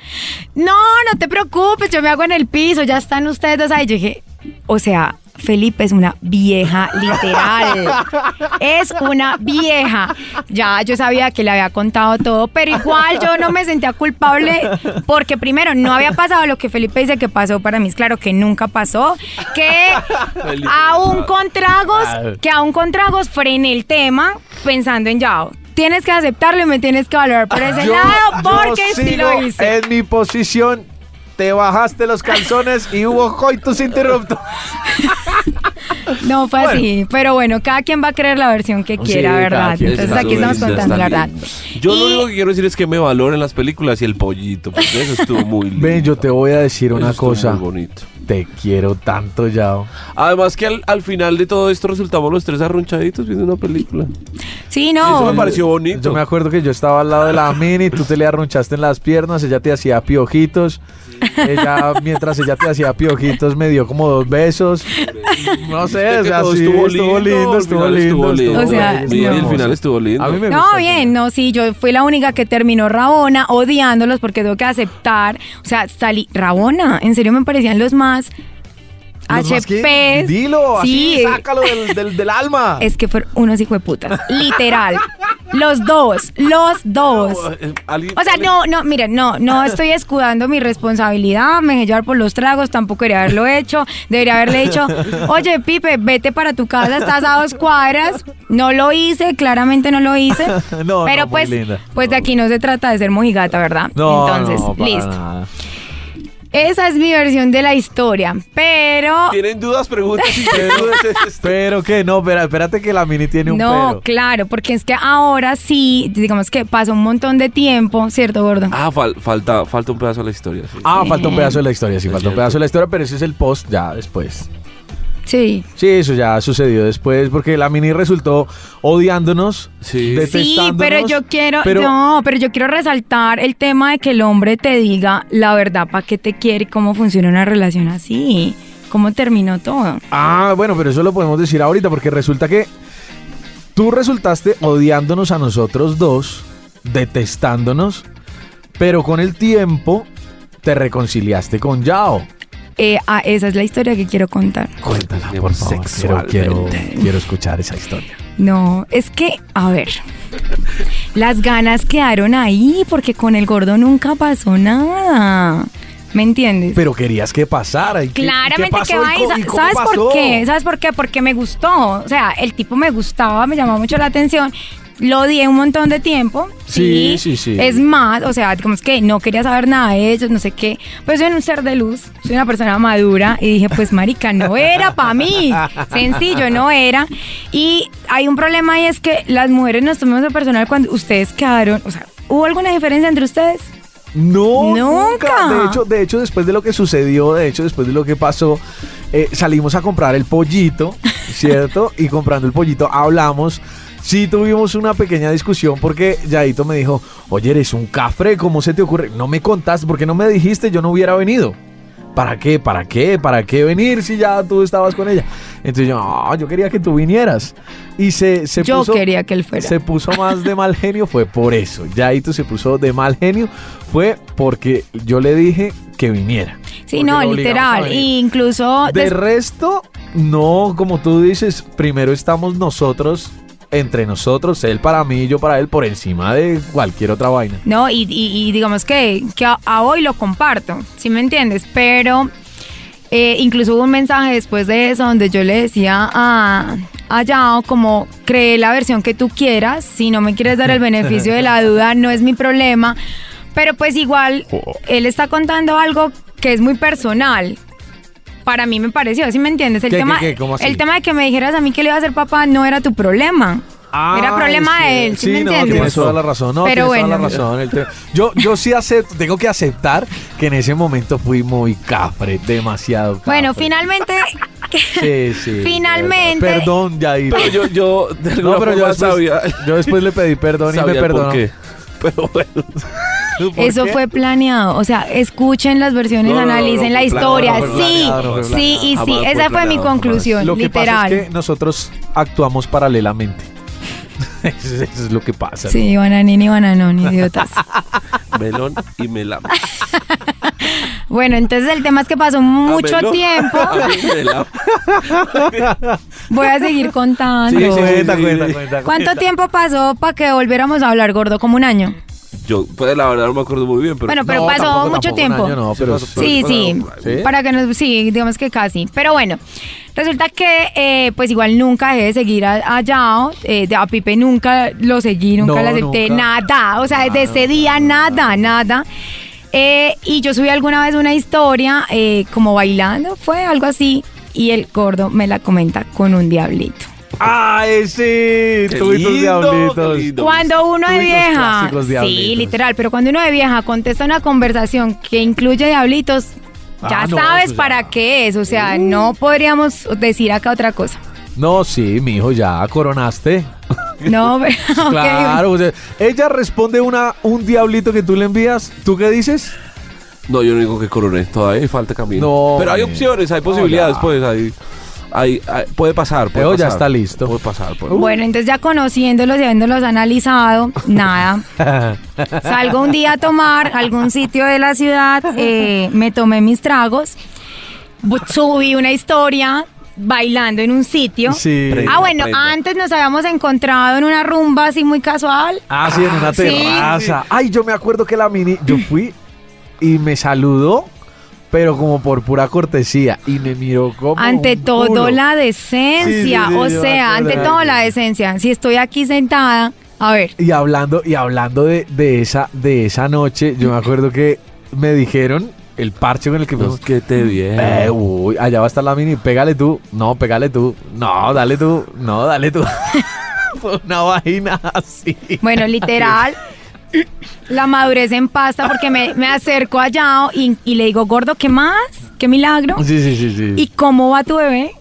No, no te preocupes, yo me hago en el piso, ya están ustedes dos ahí. Yo dije, o sea, Felipe es una vieja, literal. Es una vieja. Ya yo sabía que le había contado todo, pero igual yo no me sentía culpable porque primero no había pasado lo que Felipe dice que pasó para mí. Es claro que nunca pasó. Que aún con tragos, que aún con tragos frené el tema pensando en Yao. Tienes que aceptarlo y me tienes que valorar por ese Yo- lado yo porque sí sigo lo hice. En mi posición, te bajaste los calzones y hubo coitus interruptos. No fue así, pero bueno, cada quien va a creer la versión que Sí, quiera, ¿verdad? Entonces aquí estamos contando la verdad. Yo lo único que quiero decir es que me valoren las películas y el pollito, porque eso estuvo muy lindo. Ven, yo te voy a decir Eso una estuvo cosa. Muy bonito. Te quiero tanto, Yao. Además que al, al final de todo esto resultamos los tres arrunchaditos viendo una película. Sí, Y eso no. me pareció bonito. Yo me acuerdo que yo estaba al lado de la mini, tú te le arrunchaste en las piernas, ella te hacía piojitos. Ella, mientras ella te hacía piojitos, me dio como dos besos. No sé, o sea, todo sí, estuvo estuvo lindo, estuvo lindo. estuvo lindo. O sea, muy y el final estuvo lindo. A mí me No, gusta. bien, no, sí, yo fui la única que terminó Rabona odiándolos porque tengo que aceptar. O sea, salí Rabona, en serio me parecían los más Que- HP. Dilo, así, Sí, sácalo del, del, del alma. es que fueron unos hijueputas, literal. Los dos, los dos. Eh, O sea, no, no, miren, no, no estoy escudando mi responsabilidad, me dejé llevar por los tragos, tampoco debería haberlo hecho, debería haberle dicho, oye, Pipe, vete para tu casa, estás a dos cuadras, no lo hice, claramente no lo hice, No, pero no, pues, pues de aquí no se trata de ser mojigata, ¿verdad? No, Entonces, no, listo. nada. Esa es mi versión de la historia, pero... ¿Tienen dudas? Preguntas y dudas. Pero que no, espera, espérate que la mini tiene un No, pero. claro, porque es que ahora sí, digamos que pasó un montón de tiempo, ¿cierto, gordo? Ah, fal- falta, falta un pedazo de la historia. sí. Ah, falta un pedazo de la historia, sí, Es falta un pedazo de la historia, pero ese es el post ya después. Sí. Sí, eso ya sucedió después porque la mini resultó odiándonos, Sí. detestándonos. Sí, pero yo quiero, pero- no, pero yo quiero resaltar el tema de que el hombre te diga la verdad para qué te quiere y cómo funciona una relación así, cómo terminó todo. Ah, bueno, pero eso lo podemos decir ahorita porque resulta que tú resultaste odiándonos a nosotros dos, detestándonos, pero con el tiempo te reconciliaste con Yao. Eh, ah, esa es la historia que quiero contar. Cuéntala, por favor. Quiero, quiero, escuchar esa historia. No, es que, a ver, las ganas quedaron ahí porque con el gordo nunca pasó nada. ¿Me entiendes? Pero querías que pasara. ¿y qué- y qué Claramente pasó? que va ¿Y ahí. co- Sa- y cómo ¿Sabes pasó? por qué? ¿Sabes por qué? Porque me gustó. O sea, el tipo me gustaba, me llamó mucho la atención. Lo odié un montón de tiempo. Sí, sí, sí. Es más, o sea, como es que no quería saber nada de ellos, no sé qué. Pues soy un ser de luz, soy una persona madura y dije, pues marica, no era para mí. Sencillo, no era. Y hay un problema y es que las mujeres nos tomamos de personal cuando ustedes quedaron, o sea, ¿hubo alguna diferencia entre ustedes? No, Nunca. De hecho, de hecho, después de lo que sucedió, de hecho, después de lo que pasó, eh, salimos a comprar el pollito, ¿cierto? y comprando el pollito hablamos. Sí tuvimos una pequeña discusión porque Yaito me dijo, oye, eres un cafre, ¿cómo se te ocurre? No me contaste, ¿por qué no me dijiste? Yo no hubiera venido. ¿Para qué? ¿Para qué? ¿Para qué venir si ya tú estabas con ella? Entonces yo, "Ah, yo quería que tú vinieras. Y se, se Yo puso... quería que él fuera. Se puso más de mal genio, fue por eso. Yaito se puso de mal genio, fue porque yo le dije que viniera. Sí, Porque no, literal. incluso De resto, no, como tú dices, primero estamos nosotros, entre nosotros, él para mí y yo para él, por encima de cualquier otra vaina. No, y, y- y digamos que, que a, a hoy lo comparto, ¿sí me entiendes? Pero eh, incluso hubo un mensaje después de eso donde yo le decía a, a Yao como cree la versión que tú quieras, si no me quieres dar el beneficio de la duda, no es mi problema. Pero pues igual, él está contando algo que es muy personal. Para mí me pareció, ¿sí me entiendes? El, ¿Qué, tema, qué, qué? ¿Cómo así? el tema de que me dijeras a mí que le iba a hacer papá no era tu problema. Era problema sí. de él, ¿sí, Sí, me no, entiendes? tienes toda la razón. No, Pero tienes toda bueno. la razón. Yo, yo sí acepto, tengo que aceptar que en ese momento fui muy cafre, demasiado cafre. Bueno, finalmente, Sí, sí. Finalmente- Perdón, Yaito. Pero yo, yo de alguna No, pero yo forma después, sabía, yo después le pedí perdón y me perdonó. Pero bueno, ¿Por eso qué? fue planeado. O sea, escuchen las versiones, No, no, no, analicen no la historia. planeado, sí, planeado, sí, y sí, esa fue mi planeado, conclusión, Lo que literal. pasa es que nosotros actuamos paralelamente. eso, es lo que pasa. Sí, bananín y bananón, idiotas. melón y melame. bueno, entonces el tema es que pasó mucho Ah, melón. tiempo. Voy a seguir contando. Sí, sí, cuenta, sí, cuenta, sí. cuenta, ¿Cuánto cuenta. tiempo pasó para que volviéramos a hablar, gordo? Como un año. Yo, pues la verdad no me acuerdo muy bien, pero Bueno, pero No, pasó tampoco, mucho tampoco tiempo. año, no, pero Sí, sí, ¿Sí? Para que nos, sí, digamos que casi. Pero bueno, resulta que eh, pues igual nunca dejé de seguir a, a Yao, eh, de- a Pipe nunca lo seguí, nunca No, le acepté nunca. nada. O sea, desde ese día nada, nada. Eh, y yo subí alguna vez una historia eh, como bailando, fue algo así. Y el gordo me la comenta con un diablito. ¡Ay, sí! Qué Tú y tus lindo, diablitos. qué lindo. Cuando uno de Tú y tus vieja, clásicos sí, diablitos. literal, pero cuando uno de vieja contesta una conversación que incluye diablitos, ya Ah, no, sabes eso ya. para qué es, o sea, no podríamos decir acá otra cosa. No, sí, mi hijo, ya coronaste. No, pero, ok. Claro, o sea, ella responde una, un diablito que tú le envías. ¿Tú qué dices? No, yo no digo que coroné, todavía falta camino. No, pero hay hombre. opciones, hay posibilidades, ya. pues, hay, hay- hay- puede pasar. Puede Pero ya pasar. está listo. Puede pasar. puede- Bueno, entonces ya conociéndolos y habiéndolos analizado, nada. Salgo un día a tomar algún sitio de la ciudad, eh, me tomé mis tragos, subí una historia bailando en un sitio. Sí. Prenda, Ah, bueno, prenda. antes nos habíamos encontrado en una rumba así muy casual. Ah, sí, en una Sí. terraza. Ay, yo me acuerdo que la mini, yo fui y me saludó, pero como por pura cortesía. Y me miró como. Ante un todo culo. la decencia, Sí, sí, sí, o sea, ante todo la decencia. Si estoy aquí sentada, a ver, Y hablando, y hablando de, de esa, de esa noche, yo me acuerdo que me dijeron el parche con el que fuimos. es que te bien. Eh, uy, allá va a estar la mini. Pégale tú. No, pégale tú. No, dale tú. No, dale tú. Fue una vaina así. bueno, literal, la madurez en pasta porque me, me acerco a Yao y, y le digo, gordo, ¿qué más? ¿Qué milagro? Sí, sí, sí, sí. ¿Y cómo va tu bebé?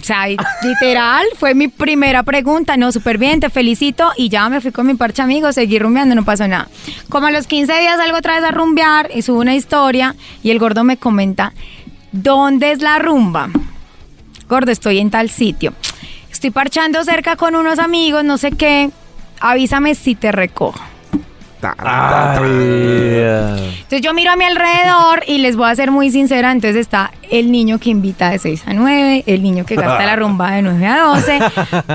O sea, literal, fue mi primera pregunta. No, súper bien, te felicito. Y ya me fui con mi parche amigo, seguí rumbeando, no pasó nada. Como a los 15 días salgo otra vez a rumbear y subo una historia y el gordo me comenta, ¿dónde es la rumba? Gordo, estoy en tal sitio. Estoy parchando cerca con unos amigos, no sé qué. Avísame si te recojo. Entonces yo miro a mi alrededor y les voy a ser muy sincera, entonces está el niño que invita de 6 a 9, el niño que gasta la rumba de 9 a 12,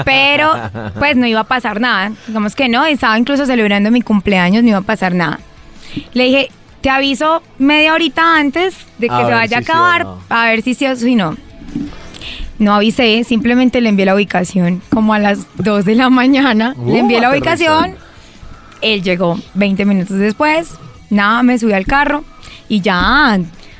pero pues no iba a pasar nada, digamos que no, estaba incluso celebrando mi cumpleaños, no iba a pasar nada. Le dije, te aviso media horita antes de que A se vaya a si sí o acabar, no. a ver si sí o si no. No avisé, simplemente le envié la ubicación como a las 2 de la mañana, Uh, le envié la aterrizó. ubicación, él llegó 20 minutos después, nada, me subí al carro y ya,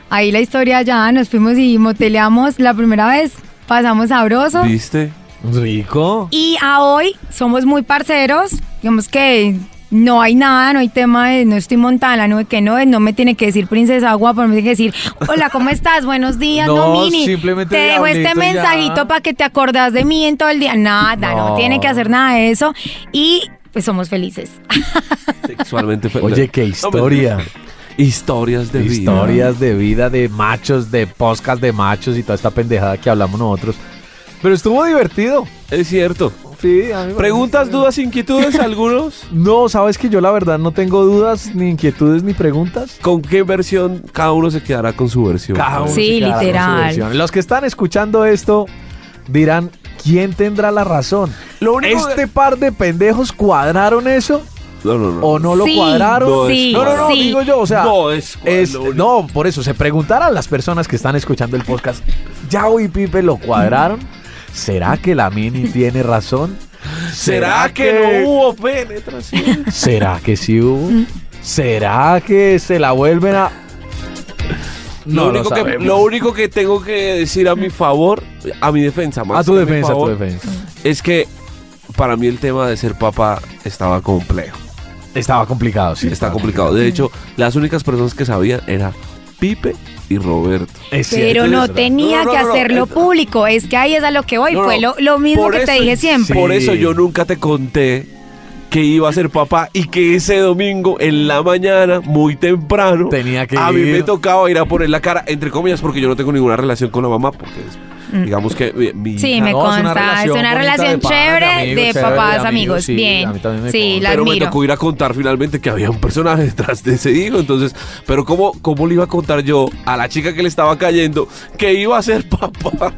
ahí la historia ya, nos fuimos y moteleamos la primera vez, pasamos sabroso. ¿Viste? Rico. Y a hoy somos muy parceros, digamos que no hay nada, no hay tema de no estoy montada en la nube, que no es, no me tiene que decir princesa guapa, me tiene que decir, hola, ¿cómo estás? Buenos días, no, No, Mini. simplemente Te dejo este mensajito para que te acordás de mí en todo el día. Nada, no. No. tiene que hacer nada de eso. Y pues somos felices. Sexualmente fe- Oye, qué historia. Historias de vida. Historias de vida de machos, de podcast de machos y toda esta pendejada que hablamos nosotros. Pero estuvo divertido. Es cierto. Sí, a mí me ¿Preguntas, parece- dudas, inquietudes algunos? No, sabes que yo la verdad no tengo dudas, ni inquietudes, ni preguntas. ¿Con qué versión cada uno se quedará con su versión? Cada uno Sí, se queda con su literal. versión. Los que están escuchando esto dirán, ¿quién tendrá la razón? Lo único ¿Este par de pendejos cuadraron eso No, no, no. o no lo Sí, cuadraron? No, sí, No, no, no, sí. digo yo, o sea, No, es- es- lo único. no, por eso se preguntarán las personas que están escuchando el podcast, ¿Yao y Pipe lo cuadraron? ¿Será que la Mini tiene razón? ¿Será que no hubo penetración? ¿Será que sí hubo? ¿Será que se la vuelven a...? Lo, único que, lo único que tengo que decir a mi favor, a mi defensa más A tu que mi defensa, a tu defensa. es que para mí el tema de ser papá estaba complejo. Estaba complicado, sí. Está estaba complicado. De hecho, las únicas personas que sabían era Pipe y Roberto. Es Pero cierto, no es tenía No, no, que no, no, hacerlo público. Es que ahí es a lo que voy. No, Fue lo, lo mismo que te dije siempre. Sí. Por eso yo nunca te conté que iba a ser papá y que ese domingo en la mañana, muy temprano, Tenía que a mí ir. me tocaba ir a poner la cara, entre comillas, porque yo no tengo ninguna relación con la mamá, porque es- digamos que mi, mi Sí, hija- me No, es una consta. Es relación una relación chévere de amigos, de chévere, papás, de amigos. sí, Bien. a mí también me Sí, consta. la pero me tocó ir a contar finalmente que había un personaje detrás de ese hijo. Entonces, pero ¿cómo, ¿cómo le iba a contar yo a la chica que le estaba cayendo que iba a ser papá?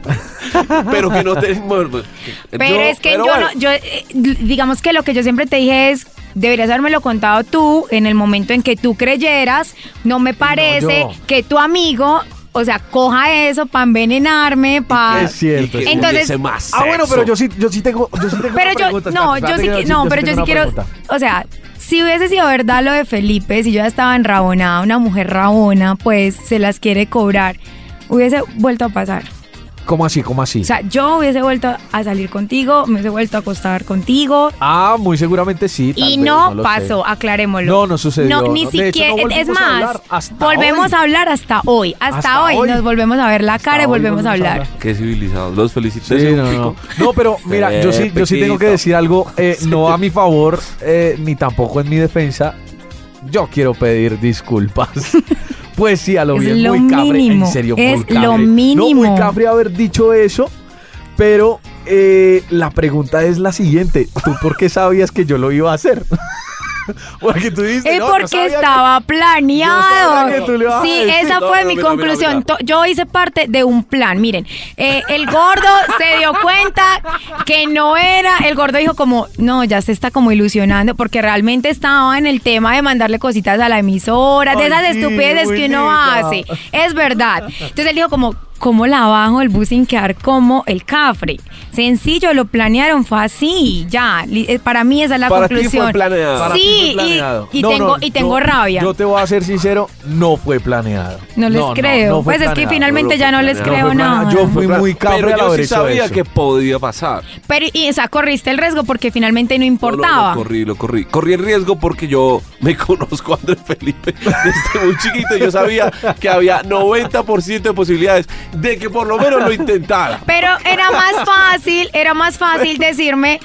pero que no te. bueno, bueno, Pero yo- es que pero yo bueno. no, yo, eh, digamos que lo que yo siempre te dije es, deberías habérmelo contado tú en el momento en que tú creyeras. No me parece que tu amigo, o sea, coja eso para envenenarme, para... Es cierto. Y que es Entonces- más Ah, bueno, pero yo sí, yo sí tengo, yo sí tengo Pero una yo, pregunta, no, yo sí, que- no, pero yo sí una quiero, pregunta. o sea, si hubiese sido verdad lo de Felipe, si yo ya estaba enrabonada, una mujer rabona, pues se las quiere cobrar, hubiese vuelto a pasar. ¿Cómo así, cómo así? O sea, yo hubiese vuelto a salir contigo, me hubiese vuelto a acostar contigo, ah, muy seguramente sí. tal y vez, no, lo pasó, sé. aclarémoslo. No, no sucedió, No, ni no. De hecho, siquiera, no es a más, volvemos hoy. a hablar hasta hoy. Hasta, Hasta hoy, hoy. nos volvemos a ver la cara Hasta y volvemos a hablar. hablar. Qué civilizados. Los felicito. Sí, no, pico. no. No, pero mira, yo sí, yo sí tengo que decir algo, eh, no a mi favor, eh, ni tampoco en mi defensa. Yo quiero pedir disculpas. Pues sí, a lo Es bien, lo muy cafre, mínimo, en serio, es muy cafre. lo No, mínimo. muy cafre haber dicho eso, pero eh, la pregunta es la siguiente. ¿Tú por qué sabías que yo lo iba a hacer? Porque tú dices, Es no, porque que- estaba yo planeado. que tú le a Sí, esa No, fue no, mi mira, conclusión. mira. Yo hice parte de un plan. Miren, eh, el gordo se dio cuenta que no era. El gordo dijo como, no, ya se está como ilusionando porque realmente estaba en el tema de mandarle cositas a la emisora, de esas sí, estupideces que uno hace. Es verdad. Entonces él dijo como, ¿cómo la bajo el bus sin quedar como el cafre? Sencillo, lo planearon, fue así, ya. Eh, Para mí esa es la Para ti fue conclusión. planeado. Para ti sí, fue y- planeado. y, No, tengo, no, y tengo yo- rabia. Yo te voy a ser sincero, no fue planeado. no les creo. no pues es que finalmente ya no les creo nada. Yo fui muy cafre Pero yo sí sabía eso. que podía pasar. Pero, y, o sea, corriste el riesgo porque finalmente no No, no, importaba. lo corrí, lo corrí. Corrí el riesgo porque yo me conozco a Andrés Felipe desde muy chiquito. Yo sabía que había 90% de posibilidades de que por lo menos lo intentara. Pero era más fácil, era más fácil decirme,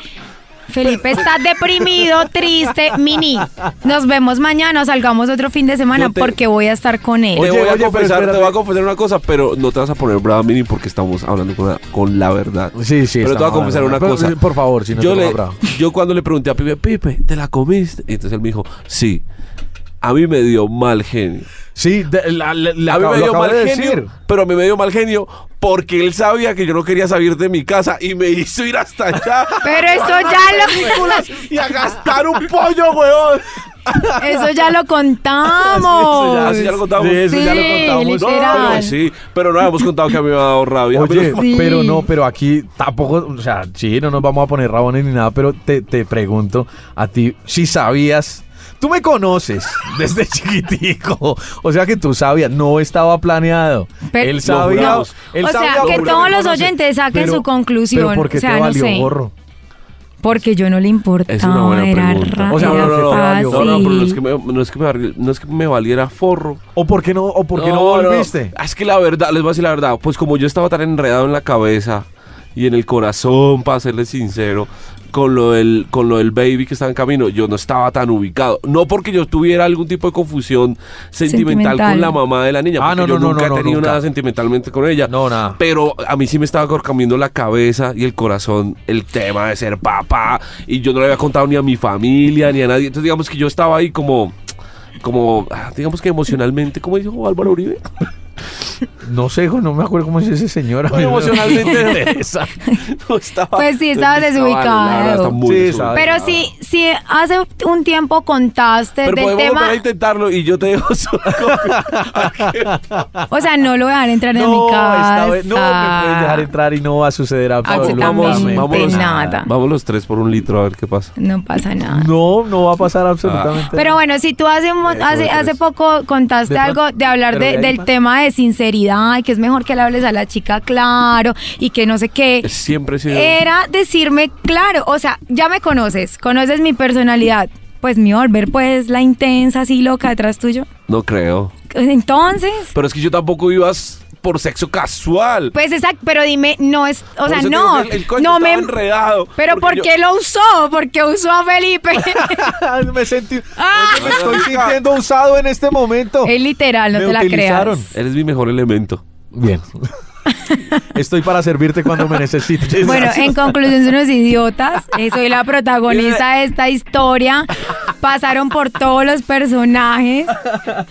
Felipe está deprimido, triste, mini. Nos vemos mañana, salgamos otro fin de semana te- porque voy a estar con él. te Oye, voy a oye, confesar, te voy a confesar una cosa, pero no te vas a poner brava, Mini, porque estamos hablando con la, con la verdad. Sí, sí. Pero te voy a confesar una Pero, cosa. Por favor, si no yo, te le, yo cuando le pregunté a Pipe, Pipe, ¿te la comiste? Y entonces él me dijo, sí. A mí me dio mal genio. Sí, de- la, la- la a mí me lo dio mal de genio, decir. pero a mí me dio mal genio porque él sabía que yo no quería salir de mi casa y me hizo ir hasta allá. Pero eso ya películas y a gastar un pollo, weón. lo, eso ya lo contamos. Así ya lo contamos. De eso ya lo Sí, contamos. No, pero sí, pero no habíamos contado que a mí me ha dado rabia. Oye, Pero- Sí. pero no, pero aquí tampoco, o sea, sí, no nos vamos a poner rabones ni nada, pero te, te pregunto a ti si sabías. Tú me conoces desde chiquitico, o sea que tú sabías, no estaba planeado. Pero- él sabía, él O sea, que todos los oyentes saquen Pero- su conclusión. Pero porque O sea, te no valió sé. gorro. Porque yo no le importaba, Es una buena era, pregunta. ra- O sea, no, no, no. No, no, pero no es que me, no es que me, no es que me valiera forro. ¿O por qué no, o por qué no, volviste? Es que la verdad, les voy a decir la verdad, pues como yo estaba tan enredado en la cabeza y en el corazón, para serles sincero, con lo del, con lo del baby que estaba en camino, yo no estaba tan ubicado. No porque yo tuviera algún tipo de confusión sentimental, Sentimental. con la mamá de la niña, Ah, porque no, yo no, no, nunca no, he tenido nunca. nada sentimentalmente con ella. No, nada. Pero a mí sí me estaba cambiando la cabeza y el corazón el tema de ser papá. Y yo no le había contado ni a mi familia ni a nadie. Entonces, digamos que yo estaba ahí como, como, ah, digamos que emocionalmente, como dijo Álvaro Uribe. No sé, hijo, no me acuerdo cómo es ese señor. Muy emocionalmente. No. No estaba- Pues sí, estaba desubicado. verdad, está muy Sí, desubicado. Pero sí, sí, hace un tiempo contaste Pero del podemos tema. volver a intentarlo y yo te dejo solo. O sea, no lo voy a dejar entrar en mi No, casa. esta vez no me puedes dejar entrar y no va a suceder absolutamente nada. Vamos los tres por un litro a ver qué pasa. No pasa nada. No, no va a pasar absolutamente Pero bueno, si tú hace, hace, hace poco contaste De algo de hablar de- del tema de sinceridad y que es mejor que le hables a la chica claro y que no sé qué. Siempre he sido. Era decirme claro, o sea, ya me conoces, conoces mi personalidad. Pues mi volver, pues la intensa, así loca detrás tuyo. No creo. Entonces, Pero es que yo tampoco ibas por sexo casual. pues exacto, pero dime, no es, o Por sea, no, el coño no me... enredado. Pero porque ¿por yo- qué lo usó? Porque usó a Felipe. me sentí, Ah. Me estoy sintiendo usado en este momento. es literal, no Me te la creas. Eres mi mejor elemento. Bien. Estoy para servirte cuando me necesites. Bueno, en conclusión, son unos idiotas. Eh, soy la protagonista de esta historia. Pasaron por todos los personajes.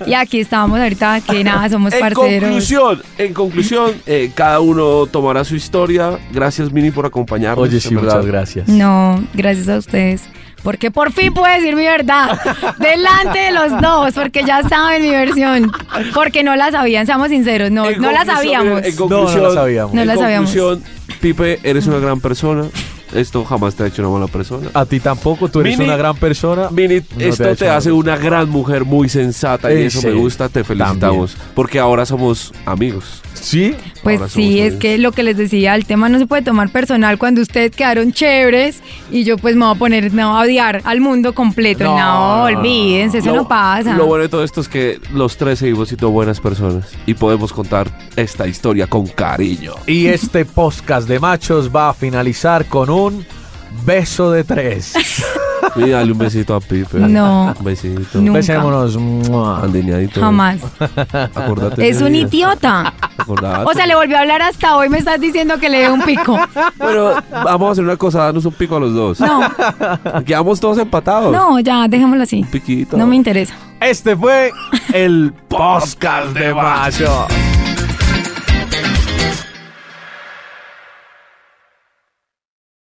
Y aquí estamos ahorita, que nada, somos En parceros. conclusión, en conclusión, eh, cada uno tomará su historia. Gracias, Mini, por acompañarnos. Oye, sí, muchas gracias. No, gracias a ustedes. Porque por fin puedo decir mi verdad. Delante de los dos, porque ya saben mi versión. Porque no la sabían, seamos sinceros. No, En no la sabíamos. En No, no conclusión, la sabíamos. No en la sabíamos. conclusión, Pipe, eres una gran persona. Esto jamás te ha hecho una mala persona. A ti tampoco, tú eres Mini- una gran persona. Mini, No te esto ha te, hace una gran mujer muy sensata y Eh, eso me gusta, te felicitamos. Porque ahora somos amigos. ¿Sí? Pues sí, es que lo que les decía, el tema no se puede tomar personal cuando ustedes quedaron chéveres y yo pues me voy a poner, me voy a odiar al mundo completo. No, No, no, no, olvídense, eso Lo- no pasa. Lo bueno de todo esto es que los tres seguimos siendo buenas personas y podemos contar esta historia con cariño. Y este podcast de machos va a finalizar con un beso de tres. Y dale un besito a Pipe. No. Un besito. Nunca. Besémonos. Jamás. Acordate Es un día. idiota. Acordate. O sea, le volvió a hablar hasta hoy, me estás diciendo que le dé un pico. Bueno, vamos a hacer una cosa, danos un pico a los dos. No, Quedamos todos empatados. no, ya, dejémoslo así. Un piquito. No me interesa. Este fue el podcast de machos.